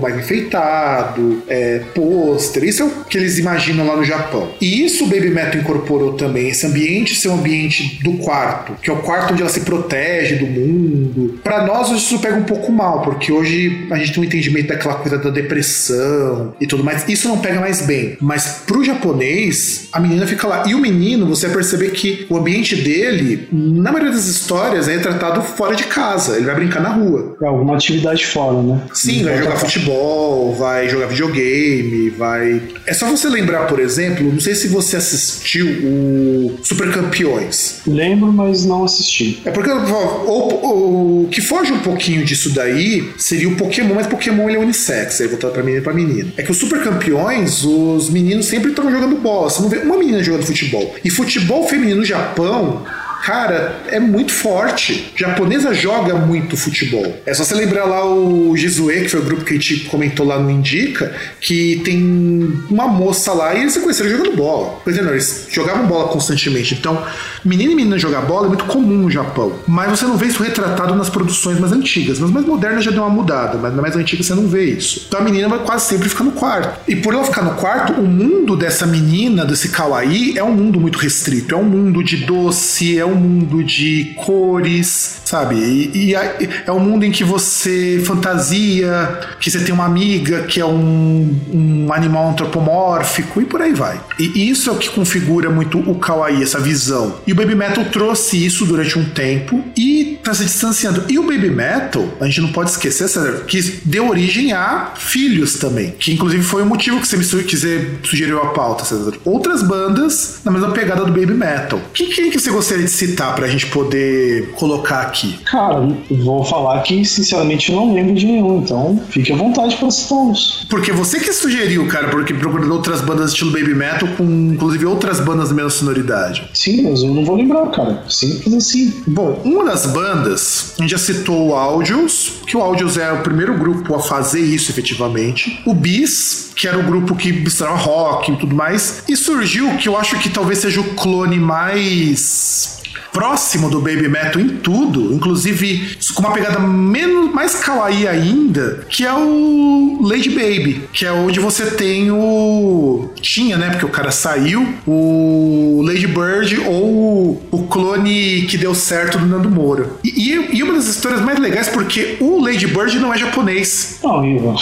mais enfeitado, é, pôster. Isso é o que eles imaginam lá no Japão. E isso o Baby Metal incorporou também, esse ambiente ser um ambiente do quarto, que é o quarto onde ela se protege do mundo. Para nós isso pega um pouco mal, porque hoje a gente tem um entendimento daquela coisa da depressão e tudo mais. Isso não pega mais bem. Mas pro japonês, a menina fica lá. E o menino, você vai perceber que o ambiente dele, na maioria das histórias, é tratado fora de casa. Ele vai brincar na rua. É alguma atividade fora, né? Sim, vai jogar futebol, vai jogar videogame, vai. É só você lembrar, por exemplo, não sei se você assistiu o Super Campeões. Lembro, mas não assisti. É porque o, o, o que foge um pouquinho disso daí seria o Pokémon, mas Pokémon ele é unissex, aí voltado pra menina e pra menina. É que os Super Campeões, os meninos sempre estão jogando bola. Você não vê uma menina jogando futebol. E futebol feminino no Japão cara, é muito forte. A japonesa joga muito futebol. É só você lembrar lá o Jizue, que foi o grupo que a gente comentou lá no Indica, que tem uma moça lá e eles se conheceram jogando bola. Não, eles jogavam bola constantemente. Então, menino e menina jogar bola é muito comum no Japão. Mas você não vê isso retratado nas produções mais antigas. Nas mais modernas já deu uma mudada, mas na mais antiga você não vê isso. Então a menina vai quase sempre ficar no quarto. E por ela ficar no quarto, o mundo dessa menina, desse kawaii, é um mundo muito restrito. É um mundo de doce, é um mundo de cores, sabe? E, e é um mundo em que você fantasia, que você tem uma amiga que é um, um animal antropomórfico e por aí vai. E isso é o que configura muito o kawaii, essa visão. E o Baby Metal trouxe isso durante um tempo e tá se distanciando. E o Baby Metal, a gente não pode esquecer, César, que deu origem a filhos também, que inclusive foi o motivo que você me sugeriu a pauta, César. Outras bandas na mesma pegada do Baby Metal. Quem, quem que você gostaria de citar pra gente poder colocar aqui? Cara, vou falar que sinceramente não lembro de nenhum, então fique à vontade para citá-los. Porque você que sugeriu, cara, porque procurando outras bandas estilo Baby Metal com inclusive outras bandas da mesma sonoridade. Sim, mas eu não vou lembrar, cara. Simples assim. Bom, uma das bandas, a gente já citou o Audios, que o Audios é o primeiro grupo a fazer isso efetivamente. O Bis, que era o grupo que misturava rock e tudo mais. E surgiu que eu acho que talvez seja o clone mais próximo do baby metal em tudo, inclusive com uma pegada menos mais kawaii ainda, que é o Lady Baby, que é onde você tem o tinha, né, porque o cara saiu, o Lady Bird ou o clone que deu certo do Nando Moura. E, e, uma das histórias mais legais porque o Lady Bird não é japonês. Não, Ivan.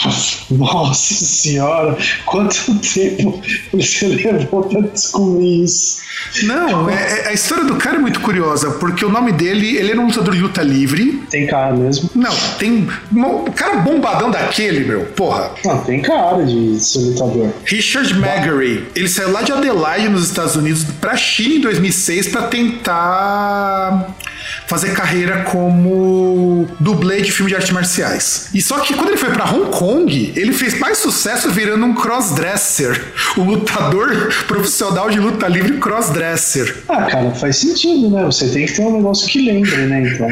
Nossa senhora, quanto tempo você levou pra descobrir isso? Não, é, é, a história do cara é muito curiosa, porque o nome dele, ele era um lutador de luta livre. Tem cara mesmo? Não, tem. O cara bombadão daquele, meu, porra. Não, tem cara de ser lutador. Richard Magary. Ele saiu lá de Adelaide, nos Estados Unidos, pra China em 2006 para tentar fazer carreira como dublê de filme de artes marciais. E só que quando ele foi para Hong Kong, ele fez mais sucesso virando um crossdresser, um lutador profissional de luta livre crossdresser. Ah, cara, faz sentido, né? Você tem que ter um negócio que lembre, né? Então.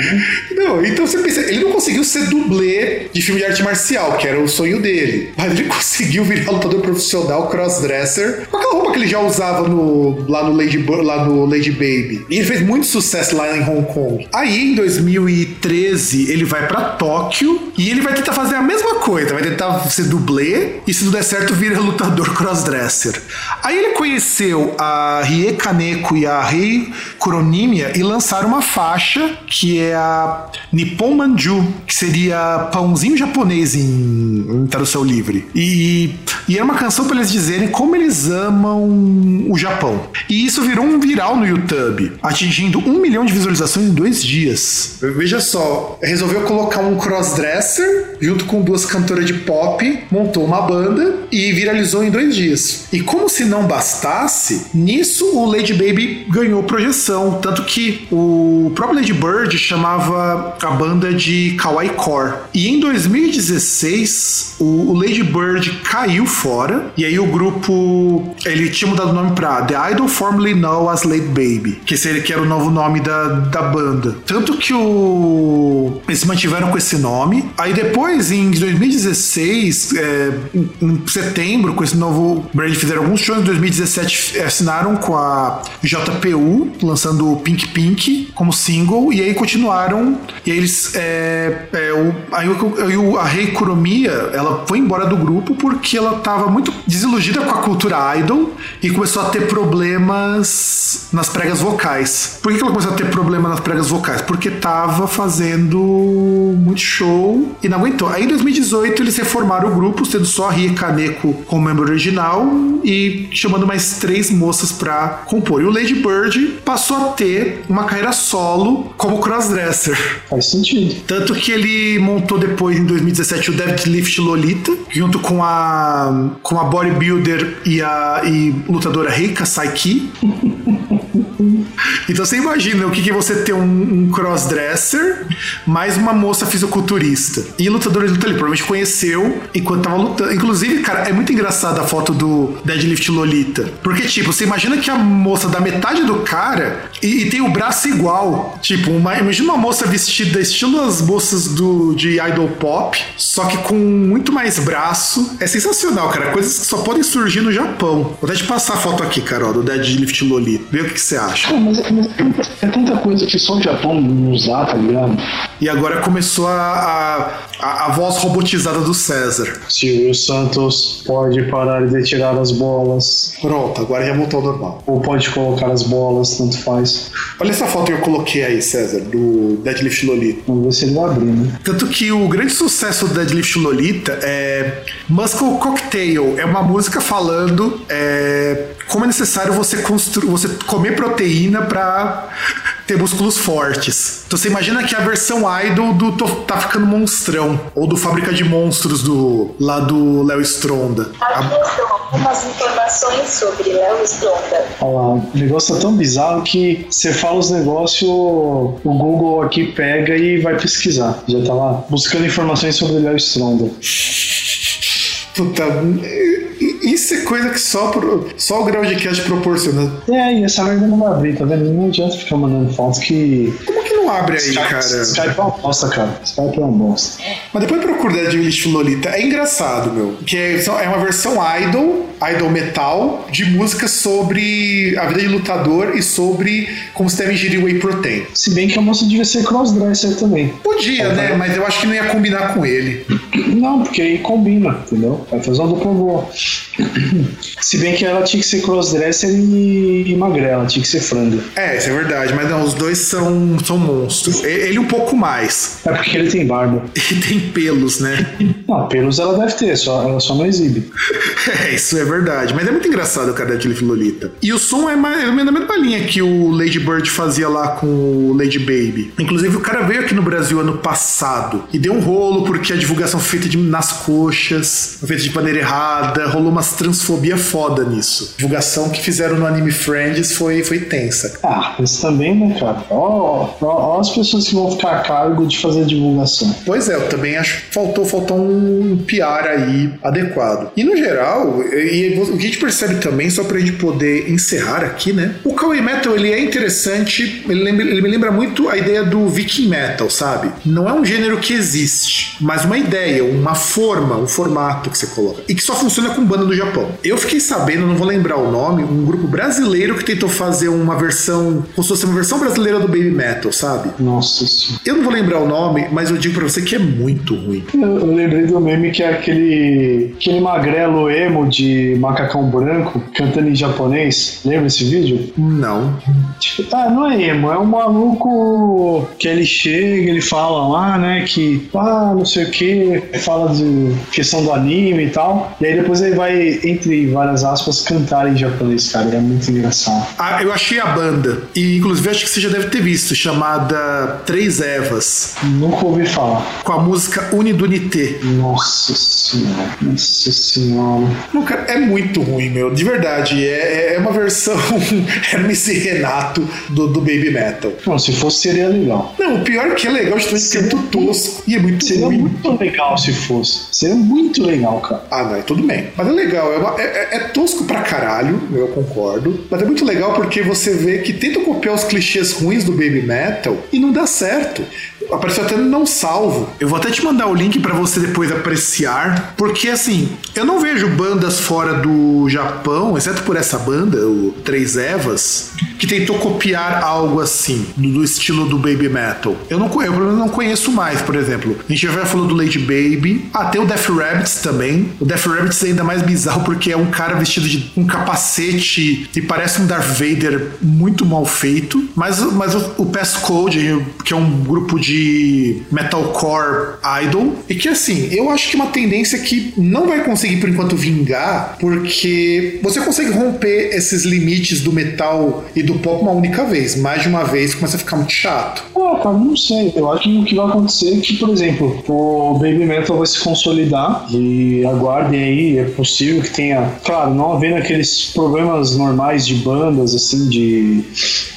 Não, então você pensa, ele não conseguiu ser dublê de filme de arte marcial, que era o sonho dele, mas ele (laughs) conseguiu virar lutador profissional crossdresser com aquela roupa que ele já usava no, lá, no Lady, lá no Lady Baby. E ele fez muito sucesso lá em Hong Kong. Aí em 2013 ele vai para Tóquio e ele vai tentar fazer a mesma coisa, vai tentar ser dublê e se não der certo vira lutador crossdresser. Aí ele conheceu a Rie Kaneko e a Rei Kuronimia e lançaram uma faixa que é a Nippon Manju, que seria pãozinho japonês em, em tradução livre. E, e era uma canção para eles dizerem como eles amam o Japão. E isso virou um viral no YouTube, atingindo um milhão de visualizações em dois dois dias. Veja só, resolveu colocar um crossdresser junto com duas cantoras de pop, montou uma banda e viralizou em dois dias. E como se não bastasse, nisso o Lady Baby ganhou projeção, tanto que o próprio Lady Bird chamava a banda de Kawaii Core. E em 2016, o Lady Bird caiu fora. E aí o grupo, ele tinha mudado o nome pra The Idol Formerly Known as Late Baby, que seria que era o novo nome da, da banda. Tanto que o eles se mantiveram com esse nome. Aí depois, em 2016, é, em, em setembro, com esse novo brand, fizeram alguns shows. Em 2017 assinaram com a JPU, lançando o Pink Pink como single, e aí continuaram. E aí eles. É, é, o, aí, o, a Rei Kuromia, ela foi embora do grupo porque ela estava muito desiludida com a cultura idol e começou a ter problemas nas pregas vocais. Por que ela começou a ter problema nas pregas vocais? Porque tava fazendo muito show e não aguentou. Aí em 2018 eles reformaram o grupo, sendo só a Ria Kaneko como membro original e chamando mais três moças para compor. E o Lady Bird passou a ter uma carreira solo como crossdresser. Faz sentido. Tanto que ele montou depois, em 2017, o Deadlift Lolita, junto com a, com a bodybuilder e a e lutadora Reika Saiki. (laughs) Então você imagina o que, que você ter um, um crossdresser mais uma moça fisiculturista. E lutador de luta ali, provavelmente conheceu enquanto tava lutando. Inclusive, cara, é muito engraçada a foto do Deadlift Lolita. Porque, tipo, você imagina que a moça dá metade do cara e, e tem o braço igual. Tipo, uma, imagina uma moça vestida estilo as moças do, de idol pop, só que com muito mais braço. É sensacional, cara. Coisas que só podem surgir no Japão. Vou até te passar a foto aqui, Carol, do Deadlift Lolita. Vê o que, você acha. Mas, mas é tanta coisa que só Japão usar, tá ligado? E agora começou a, a, a, voz robotizada do César. Silvio Santos pode parar de tirar as bolas. Pronto, agora já voltou ao normal. Ou pode colocar as bolas, tanto faz. Olha essa foto que eu coloquei aí, César, do Deadlift Lolita. Vamos ver se ele vai abrir, né? Tanto que o grande sucesso do Deadlift Lolita é Muscle Cocktail. É uma música falando é, como é necessário você, construir, você comer proteína para ter músculos fortes. Então você imagina que a versão idol do Tá Ficando Monstrão, ou do Fábrica de Monstros do lá do Léo Stronda. Aqui estão algumas informações sobre Léo Stronda. Olha lá, o negócio é tão bizarro que você fala os negócios, o Google aqui pega e vai pesquisar. Já tá lá buscando informações sobre Léo Stronda. Puta, isso é coisa que só, só o grau de cast proporciona. É, e essa merda não vai abrir, tá vendo? Não adianta ficar mandando fotos que. Como não abre aí, Skype, cara? Skype é uma bosta, cara. Skype é uma bosta. Mas depois procura Deadlift Lolita. É engraçado, meu. Que é, é uma versão idol, idol metal, de música sobre a vida de lutador e sobre como você deve ingerir whey protein. Se bem que a moça devia ser crossdresser também. Podia, é, né? Tá. Mas eu acho que não ia combinar com ele. Não, porque aí combina, entendeu? Vai fazer uma dupla boa. Se bem que ela tinha que ser crossdresser e, e magrela, tinha que ser franga. É, isso é verdade, mas não, os dois são, são monstros. Ele um pouco mais. É porque ele tem barba. (laughs) E tem pelos, né? (laughs) Não, pelos ela deve ter, só, ela só não exibe. (laughs) É, isso é verdade. Mas é muito engraçado o cara de Lolita. E o som é, mais, é na mesma linha que o Lady Bird fazia lá com o Lady Baby. Inclusive, o cara veio aqui no Brasil ano passado e deu um rolo porque a divulgação foi feita de, nas coxas, feita de maneira errada, rolou umas transfobia foda nisso. A divulgação que fizeram no Anime Friends foi, foi tensa. Ah, isso também, né, cara? Ó, ó, ó as pessoas que vão ficar a cargo de fazer a divulgação. Pois é, eu também acho que faltou, faltou um PR aí adequado. E no geral, e, e o que a gente percebe também, só pra gente poder encerrar aqui, né? O Kawaii Metal, ele é interessante, ele, lembra, ele me lembra muito a ideia do Viking Metal, sabe? Não é um gênero que existe, mas uma ideia, uma forma, um formato que você coloca. E que só funciona com banda do Japão. Eu fiquei sabendo, não vou lembrar o nome, um grupo brasileiro que tentou fazer uma versão, como se fosse uma versão brasileira do Baby Metal, sabe? Nossa senhora. Eu não vou lembrar o nome, mas eu digo pra você que é muito ruim. Eu, eu lembrei do meme que é aquele, aquele magrelo emo de macacão branco cantando em japonês. Lembra esse vídeo? Não. Tipo, ah, não é emo, é um maluco que ele chega, ele fala lá, né, que, ah, não sei o que, fala de questão do anime e tal, e aí depois ele vai, entre várias aspas, cantar em japonês, cara, é muito engraçado. Ah, eu achei a banda, e inclusive acho que você já deve ter visto, chamada Três Evas. Nunca ouvi falar. Com a música Unidunité. Nossa senhora, nossa senhora. Não, cara, é muito ruim, meu, de verdade, é, é uma versão (laughs) Hermes e Renato do, do Baby Metal. Não, se fosse seria legal. Não, o pior é que é legal, porque é muito tosco e é muito seria ruim. muito legal se fosse. Seria muito legal, cara. Ah, não, é tudo bem. Mas é legal, é, uma- é- é- é tosco pra caralho, eu concordo. Mas é muito legal porque você vê que tentam copiar os clichês ruins do Baby Metal e não dá certo. Apareceu até não salvo. Eu vou até te mandar o link pra você depois apreciar, porque assim, eu não vejo bandas fora do Japão, exceto por essa banda, o Três Evas, que tentou copiar algo assim, do, estilo do Baby Metal. Eu não, eu não conheço mais, por exemplo. A gente já falou do Lady Baby. Tem o Death Rabbits também. O Death Rabbits é ainda mais bizarro porque é um cara vestido de um capacete e parece um Darth Vader muito mal feito. Mas, mas o, o Passcode, que é um grupo de metalcore idol, e que assim, eu acho que é uma tendência que não vai conseguir por enquanto vingar, porque você consegue romper esses limites do metal e do pop uma única vez. Mais de uma vez começa a ficar muito chato. Ah, cara, não sei. Eu acho que o que vai acontecer é que, por exemplo, o Baby Metal vai se consolidar e aguardem aí, é possível que tenha, claro, não havendo aqueles problemas normais de bandas, assim, de,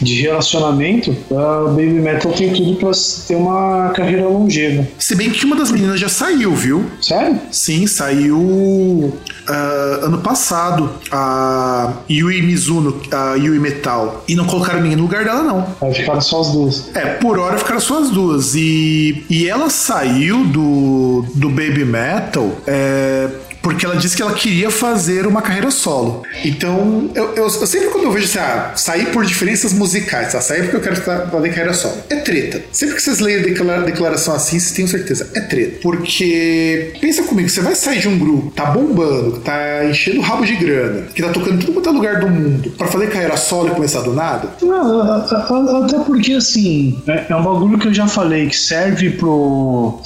de relacionamento, ah, o Baby Metal tem tudo pra ter uma carreira longeva. Se bem que uma das meninas já saiu, viu? Sério? Sim, saiu ah, ano passado a Yui Mizuno, a Yui Metal. E não colocaram ninguém no lugar dela, não. Vai ficar só as duas. É, por hora ficaram só as duas. E, e ela saiu do, do Baby Metal é, porque ela disse que ela queria fazer uma carreira solo. Então, eu, eu- eu sempre quando eu vejo assim, ah, sair por diferenças musicais, tá? Sair porque eu quero fa- fazer carreira solo. É treta. Sempre que vocês leem a declara- declaração assim, vocês tenham certeza. É treta. Porque, pensa comigo, você vai sair de um grupo, tá bombando, que tá enchendo o rabo de grana, que tá tocando em tudo quanto é lugar do mundo, pra fazer carreira solo e começar do nada? Não, a- a- a- até porque assim, é, é um bagulho que eu já falei que serve pro.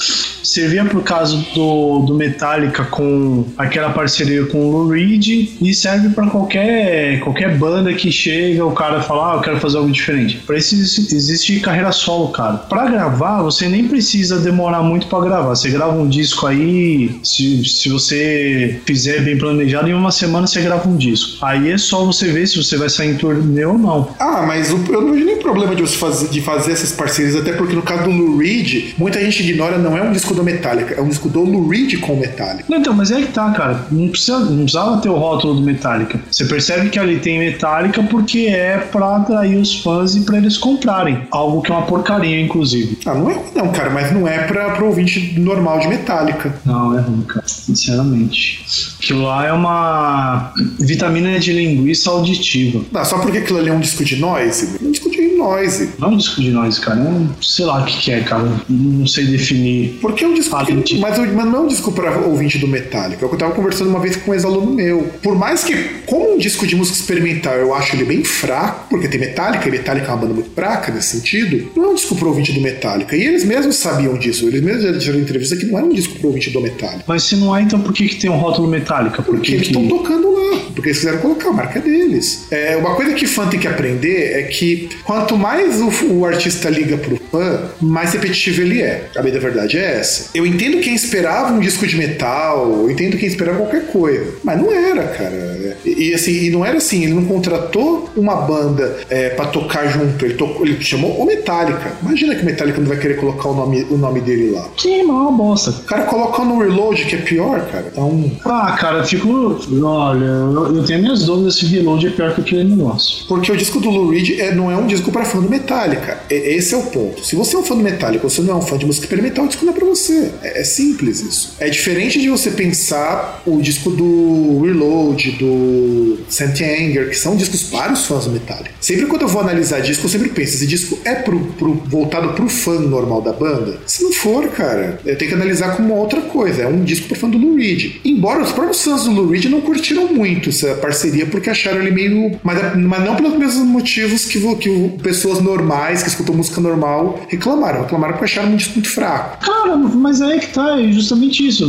Servia pro caso do, do Metallica com aquela parceria com o Lou Reed e serve pra qualquer, qualquer banda que chega, o cara fala, ah, eu quero fazer algo diferente. Pra isso existe- carreira solo, cara. Pra gravar, você nem precisa demorar muito pra gravar. Você grava um disco aí, se, se você fizer bem planejado, em uma semana você grava um disco. Aí é só você ver se você vai sair em turnê ou não. Ah, mas o- eu não vejo nem problema de você fazer, de fazer essas parcerias, até porque no caso do Lou Reed, muita gente ignora, não é um disco do Metallica, é um disco do Lou Reed com o Metallica. Não, então, mas é tá, cara. Não, precisa, não precisava ter o rótulo do Metallica. Você percebe que ali tem Metallica porque é pra atrair os fãs e pra eles comprarem. Algo que é uma porcaria, inclusive. Ah, não é ruim não, cara, mas não é pra, pro ouvinte normal de Metallica. Não, é ruim, cara. Sinceramente. Aquilo lá é uma vitamina de linguiça auditiva. Ah, só porque aquilo ali é um disco de noise? Um disco de noise. Não é um disco de nós, cara. Um, sei lá o que, que é, cara. Não sei definir. Porque é um disco. Ah, que- mas, mas não é um disco pra ouvinte do Metallica. Eu tava conversando uma vez com um ex-aluno meu. Por mais que, como um disco de música experimental, eu acho ele bem fraco, porque tem Metallica, e Metallica é uma banda muito fraca nesse sentido, não é um disco pro ouvinte do Metallica. E eles mesmos sabiam disso. Eles mesmos já disseram em entrevista que não era um disco pro ouvinte do Metallica. Mas se não é, então por que, que tem um rótulo Metallica? Por Porque que eles estão tocando lá. Porque eles quiseram colocar a marca deles. É, uma coisa que fã tem que aprender é que quanto mais o, o artista liga pro fã, mais repetitivo ele é. A bem da verdade é essa. Eu entendo quem esperava um disco de metal, eu entendo quem esperava qualquer coisa. Mas não era, cara. E, e, assim, e não era assim, ele não contratou uma banda é, para tocar junto. Ele, tocou, ele chamou o Metallica. Imagina que o Metallica não vai querer colocar o nome, o nome dele lá. Que mal bosta. O cara coloca no Reload, que é pior, cara. Então. Ah, cara, eu fico. Olha, eu, eu tenho minhas dúvidas se Reload é pior que aquele negócio. Porque o disco do Lou Reed é, não é um disco para fã do Metallica. É- esse é o ponto. Se você é um fã do Metallica, você não é um fã de música experimental, o disco não é pra você. É, é simples isso. É diferente de você pensar o disco do Reload, do Saint Anger, que são discos para os fãs do Metallica. Sempre quando eu vou analisar disco, eu sempre penso, esse disco é pro, pro- voltado pro fã normal da banda? Se não for, cara, eu tenho que analisar como outra coisa. É um disco pro fã do Lou Reed. Embora os próprios fãs do Lou Reed não curtiram muito essa parceria, porque acharam ele meio. Mas, mas não pelos mesmos motivos que, que pessoas normais, que escutam música normal, reclamaram. Reclamaram porque acharam um disco muito fraco. Cara, mas aí que tá, é justamente isso.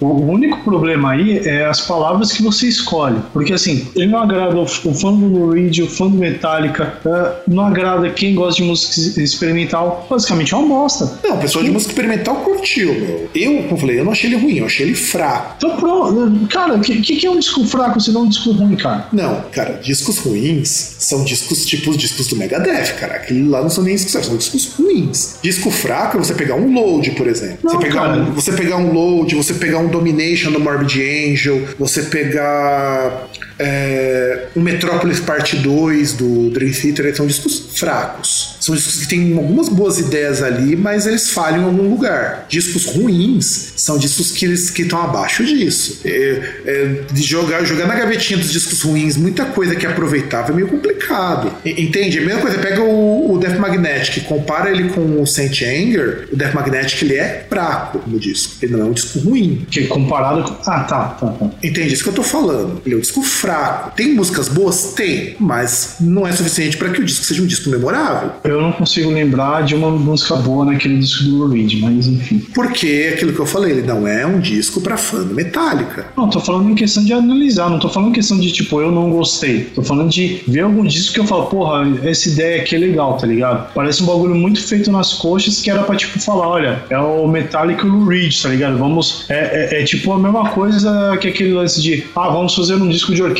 O, único problema aí é as palavras que você escolhe. Porque assim, ele não agrada o, fã do Lou Reed, o fã do Metallica, é, não agrada quem gosta de música experimental. Basicamente é uma bosta. Não, o pessoal de música experimental curtiu, meu. Eu, como eu falei, eu não achei ele ruim, eu achei ele fraco. Então pronto, cara, o que, que, que é um disco fraco se não um disco ruim, cara? Não, cara, discos ruins são discos tipo os discos do Megadeth, cara. Aquele lá não são nem discos, são discos ruins. Ruins. Disco fraco é você pegar um load, por exemplo. Não, você, pegar um, você pegar um load, você pegar um Domination do Morbid Angel, você pegar é, um Metrópolis Parte 2 do Dream Theater, são discos fracos. São discos que têm algumas boas ideias ali, mas eles falham em algum lugar. Discos ruins são discos que eles que estão abaixo disso. É, é, de jogar, jogar na gavetinha dos discos ruins muita coisa que é aproveitável é meio complicado. Entende? A mesma coisa, pega o, o Death Magnetic, compara ele com o Saint Anger, o Death Magnetic ele é fraco como disco. Ele não é um disco ruim. Que comparado com. Ah, tá, tá, tá. Entende isso que eu tô falando? Ele é um disco fraco. Tem músicas boas? Tem, mas não é suficiente para que o disco seja um disco memorável. Eu não consigo lembrar de uma música boa naquele disco do Lou Reed, mas enfim. Porque aquilo que eu falei, ele não é um disco para fã do Metallica. Não, tô falando em questão de analisar, não tô falando em questão de tipo, eu não gostei. Tô falando de ver algum disco que eu falo, porra, essa ideia aqui é legal, tá ligado? Parece um bagulho muito feito nas coxas que era pra tipo falar, olha, é o Metallica e o Lou Reed, tá ligado? Vamos. É, é- é tipo a mesma coisa que aquele lance de, ah, vamos fazer um disco de orquestra,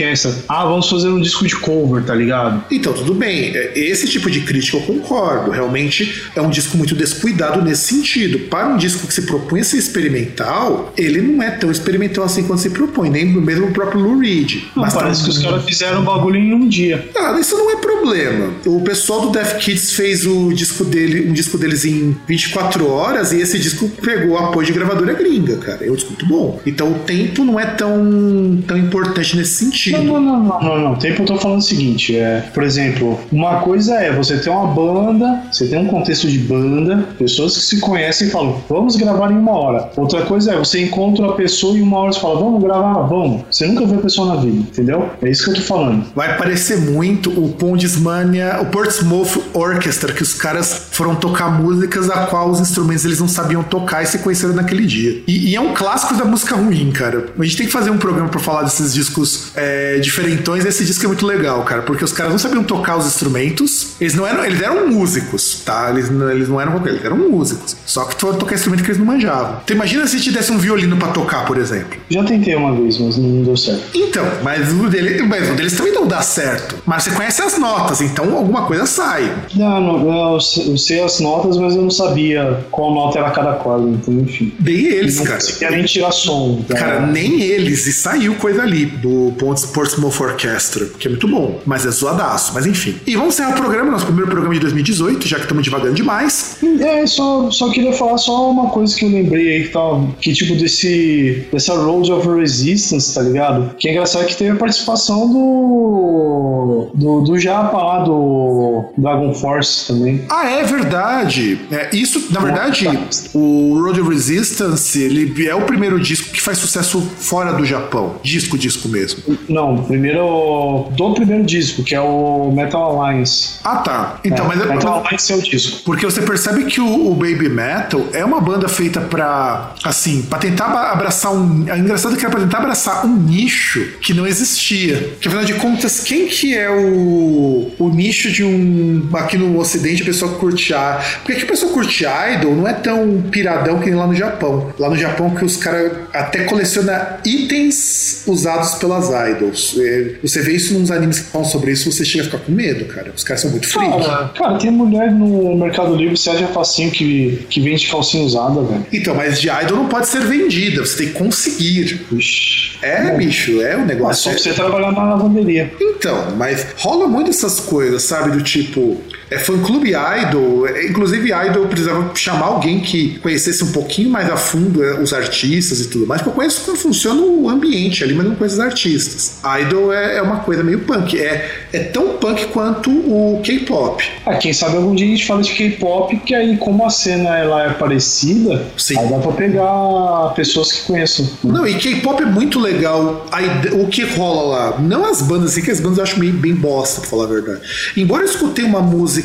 ah, vamos fazer um disco de cover, tá ligado? Então, tudo bem. É, Esse tipo de crítica eu concordo. Realmente é um disco muito descuidado nesse sentido. Para um disco que se propõe a ser experimental, ele não é tão experimental assim quanto se propõe, nem mesmo o próprio Lou Reed. Não, Mas tá parece que os caras fizeram um bagulho em um dia. Ah, isso não é problema. O pessoal do Death Kids fez o disco dele, um disco deles em 24 horas e esse disco pegou apoio de gravadora gringa, cara. É um disco muito bom. Então o tempo não é tão, tão importante nesse Não, sentido. não, não, não, não, não. Tempo eu tô falando o seguinte, é, por exemplo, uma coisa é você ter uma banda, você tem um contexto de banda, pessoas que se conhecem e falam, vamos gravar em uma hora. Outra coisa é você encontra a pessoa e em uma hora você fala, vamos gravar, vamos. Você nunca viu a pessoa na vida, entendeu? É isso que eu tô falando. Vai parecer muito o Pondismania, o Portsmouth Orchestra, que os caras foram tocar músicas a qual os instrumentos eles não sabiam tocar e se conheceram naquele dia. E, e é um clássico da música ruim, cara. A gente tem que fazer um programa pra falar desses discos é, diferentões. Esse disco é muito legal, cara, porque os caras não sabiam tocar os instrumentos. Eles não eram, eles eram músicos, tá? Eles, não- eles não eram qualquer, eles eram músicos. Só que foram tocar instrumento que eles não manjavam. Então imagina se te desse um violino pra tocar, por exemplo. Já tentei uma vez, mas não deu certo. Então, mas o, dele, mas o deles também não dá certo. Mas você conhece as notas, então alguma coisa sai. Não, não, eu sei- as notas, mas eu não sabia qual nota era cada corda, então enfim. Bem eles, não cara. nem tirar som. tá? Cara, nem eles. E saiu coisa ali do Pontes Portsmouth Orchestra, que é muito bom, mas é zoadaço. Mas enfim. E vamos encerrar o programa, nosso primeiro programa de 2018, já que estamos devagando demais. É, só, só queria falar só uma coisa que eu lembrei aí que tava. Que tipo desse. dessa Road of Resistance, tá ligado? Que é engraçado que teve a participação do. do, do Japa lá, do Dragon Force também. Ah, é verdade. É, isso, na verdade, o Road of Resistance, ele é o primeiro disco que faz sucesso fora do Japão. Disco, disco mesmo. Não, primeiro. do primeiro disco, que é o Metal Alliance. Ah, tá. Então, mas é, Metal Alliance é o disco. Porque você percebe que o, o Baby Metal é uma banda feita pra, assim, pra tentar abraçar um. É engraçado que era pra tentar abraçar um nicho que não existia. Que afinal de contas, quem que é o, o nicho de um. Aqui no Ocidente, a pessoa que curte a. Porque aqui a pessoa curte idol não é tão piradão que nem lá no Japão. Lá no Japão, que os caras até coleciona itens usados pelas idols. É, Você vê isso nos animes que falam sobre isso, você chega a ficar com medo, cara. Os caras são muito freak. Cara, cara, tem mulher no Mercado Livre, você acha facinho que, que vende calcinha usada, velho. Então, mas de idol não pode ser vendida, você tem que conseguir. Ixi. É, bicho, é o É negócio. só pra você trabalhar na lavanderia. Então, mas rola muito essas coisas, sabe? Do tipo, é fã clube idol. é, Inclusive, idol precisava chamar alguém que conhecesse um pouquinho mais a fundo é, os artistas e tudo mais, porque eu conheço como funciona o ambiente ali, mas não conheço os artistas. Idol é, é uma coisa meio punk. É, é tão punk quanto o K-pop. Ah, quem sabe algum dia a gente fala de K-pop, que aí como a cena ela é parecida, Sim. aí dá pra pegar pessoas que conheçam. Não, e K-pop é muito legal. O que rola lá? Não as bandas, assim, que as bandas eu acho meio bem bosta, pra falar a verdade. Embora eu escutei uma música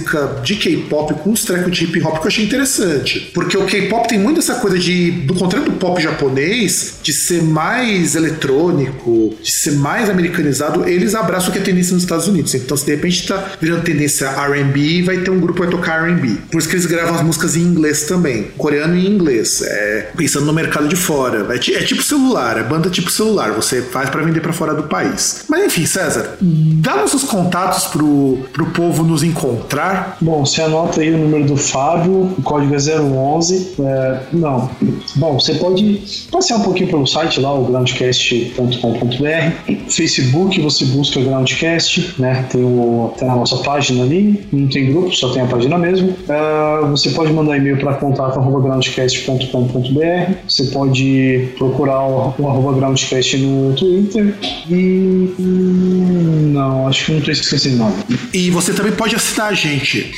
de K-pop com uns trecos de hip hop que eu achei interessante. Porque o K-pop tem muito essa coisa de, do contrário do pop japonês, de ser mais eletrônico, de ser mais americanizado, eles abraçam o que é tendência nos Estados Unidos. Então, se de repente tá virando tendência RB, vai ter um grupo que vai tocar RB. Por isso que eles gravam as músicas em inglês também, coreano e inglês. É, pensando no mercado de fora. É, é tipo celular, é banda tipo celular. Você faz pra vender pra fora do país. Mas enfim, César, dá nossos contatos pro, pro povo nos encontrar encontrar? Bom, você anota aí o número do Fábio, o código é 011. É, não. Bom, você pode passear um pouquinho pelo site lá, o groundcast.com.br. Facebook, você busca Groundcast, né? Tem, o, tem a nossa página ali, não tem grupo, só tem a página mesmo. É, você pode mandar e-mail para contato.groundcast.com.br. Você pode procurar o, o arroba Groundcast no Twitter. E. Não, acho que não estou esquecendo nada. E você também pode assinar a gente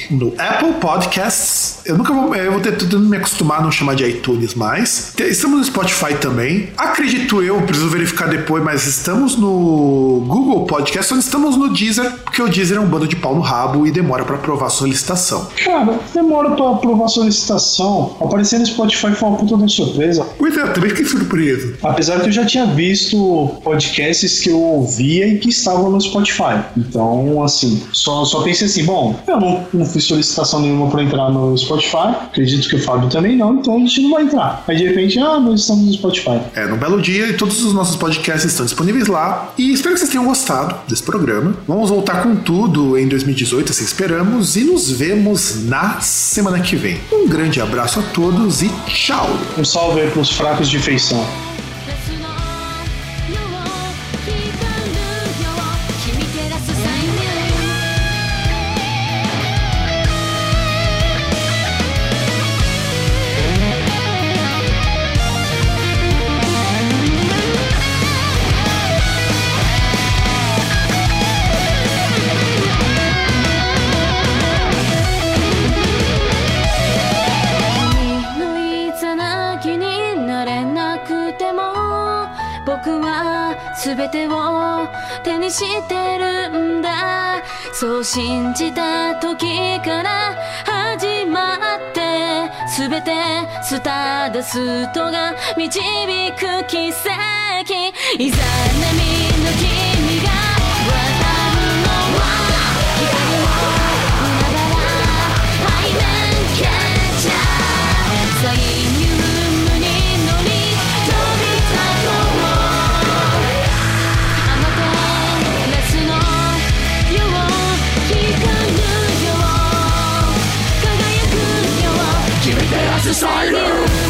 no Apple Podcasts. Eu nunca vou. Eu vou tentando me acostumar a não chamar de iTunes mais. Estamos no Spotify também. Acredito eu, preciso verificar depois, mas estamos no Google Podcast, só estamos no Deezer, porque o Deezer é um bando de pau no rabo e demora para aprovar a solicitação. Cara, demora para aprovar a solicitação. Aparecer no Spotify foi uma puta de surpresa. Pois é, também fiquei surpreso. Apesar que eu já tinha visto podcasts que eu ouvia e que estavam no Spotify. Então, assim, só, só pensei assim, bom, eu não, não fiz solicitação nenhuma para entrar no Spotify, acredito que o Fábio também não, então a gente não vai entrar. Aí de repente, ah, nós estamos no Spotify. É, num belo dia e todos os nossos podcasts estão disponíveis lá. E espero que vocês tenham gostado desse programa. Vamos voltar com tudo em 2018, assim esperamos, e nos vemos na semana que vem. Um grande abraço a todos e tchau! Um salve aí pros fracos de feição. スターダストが導く奇跡。いざ波の木 Insider.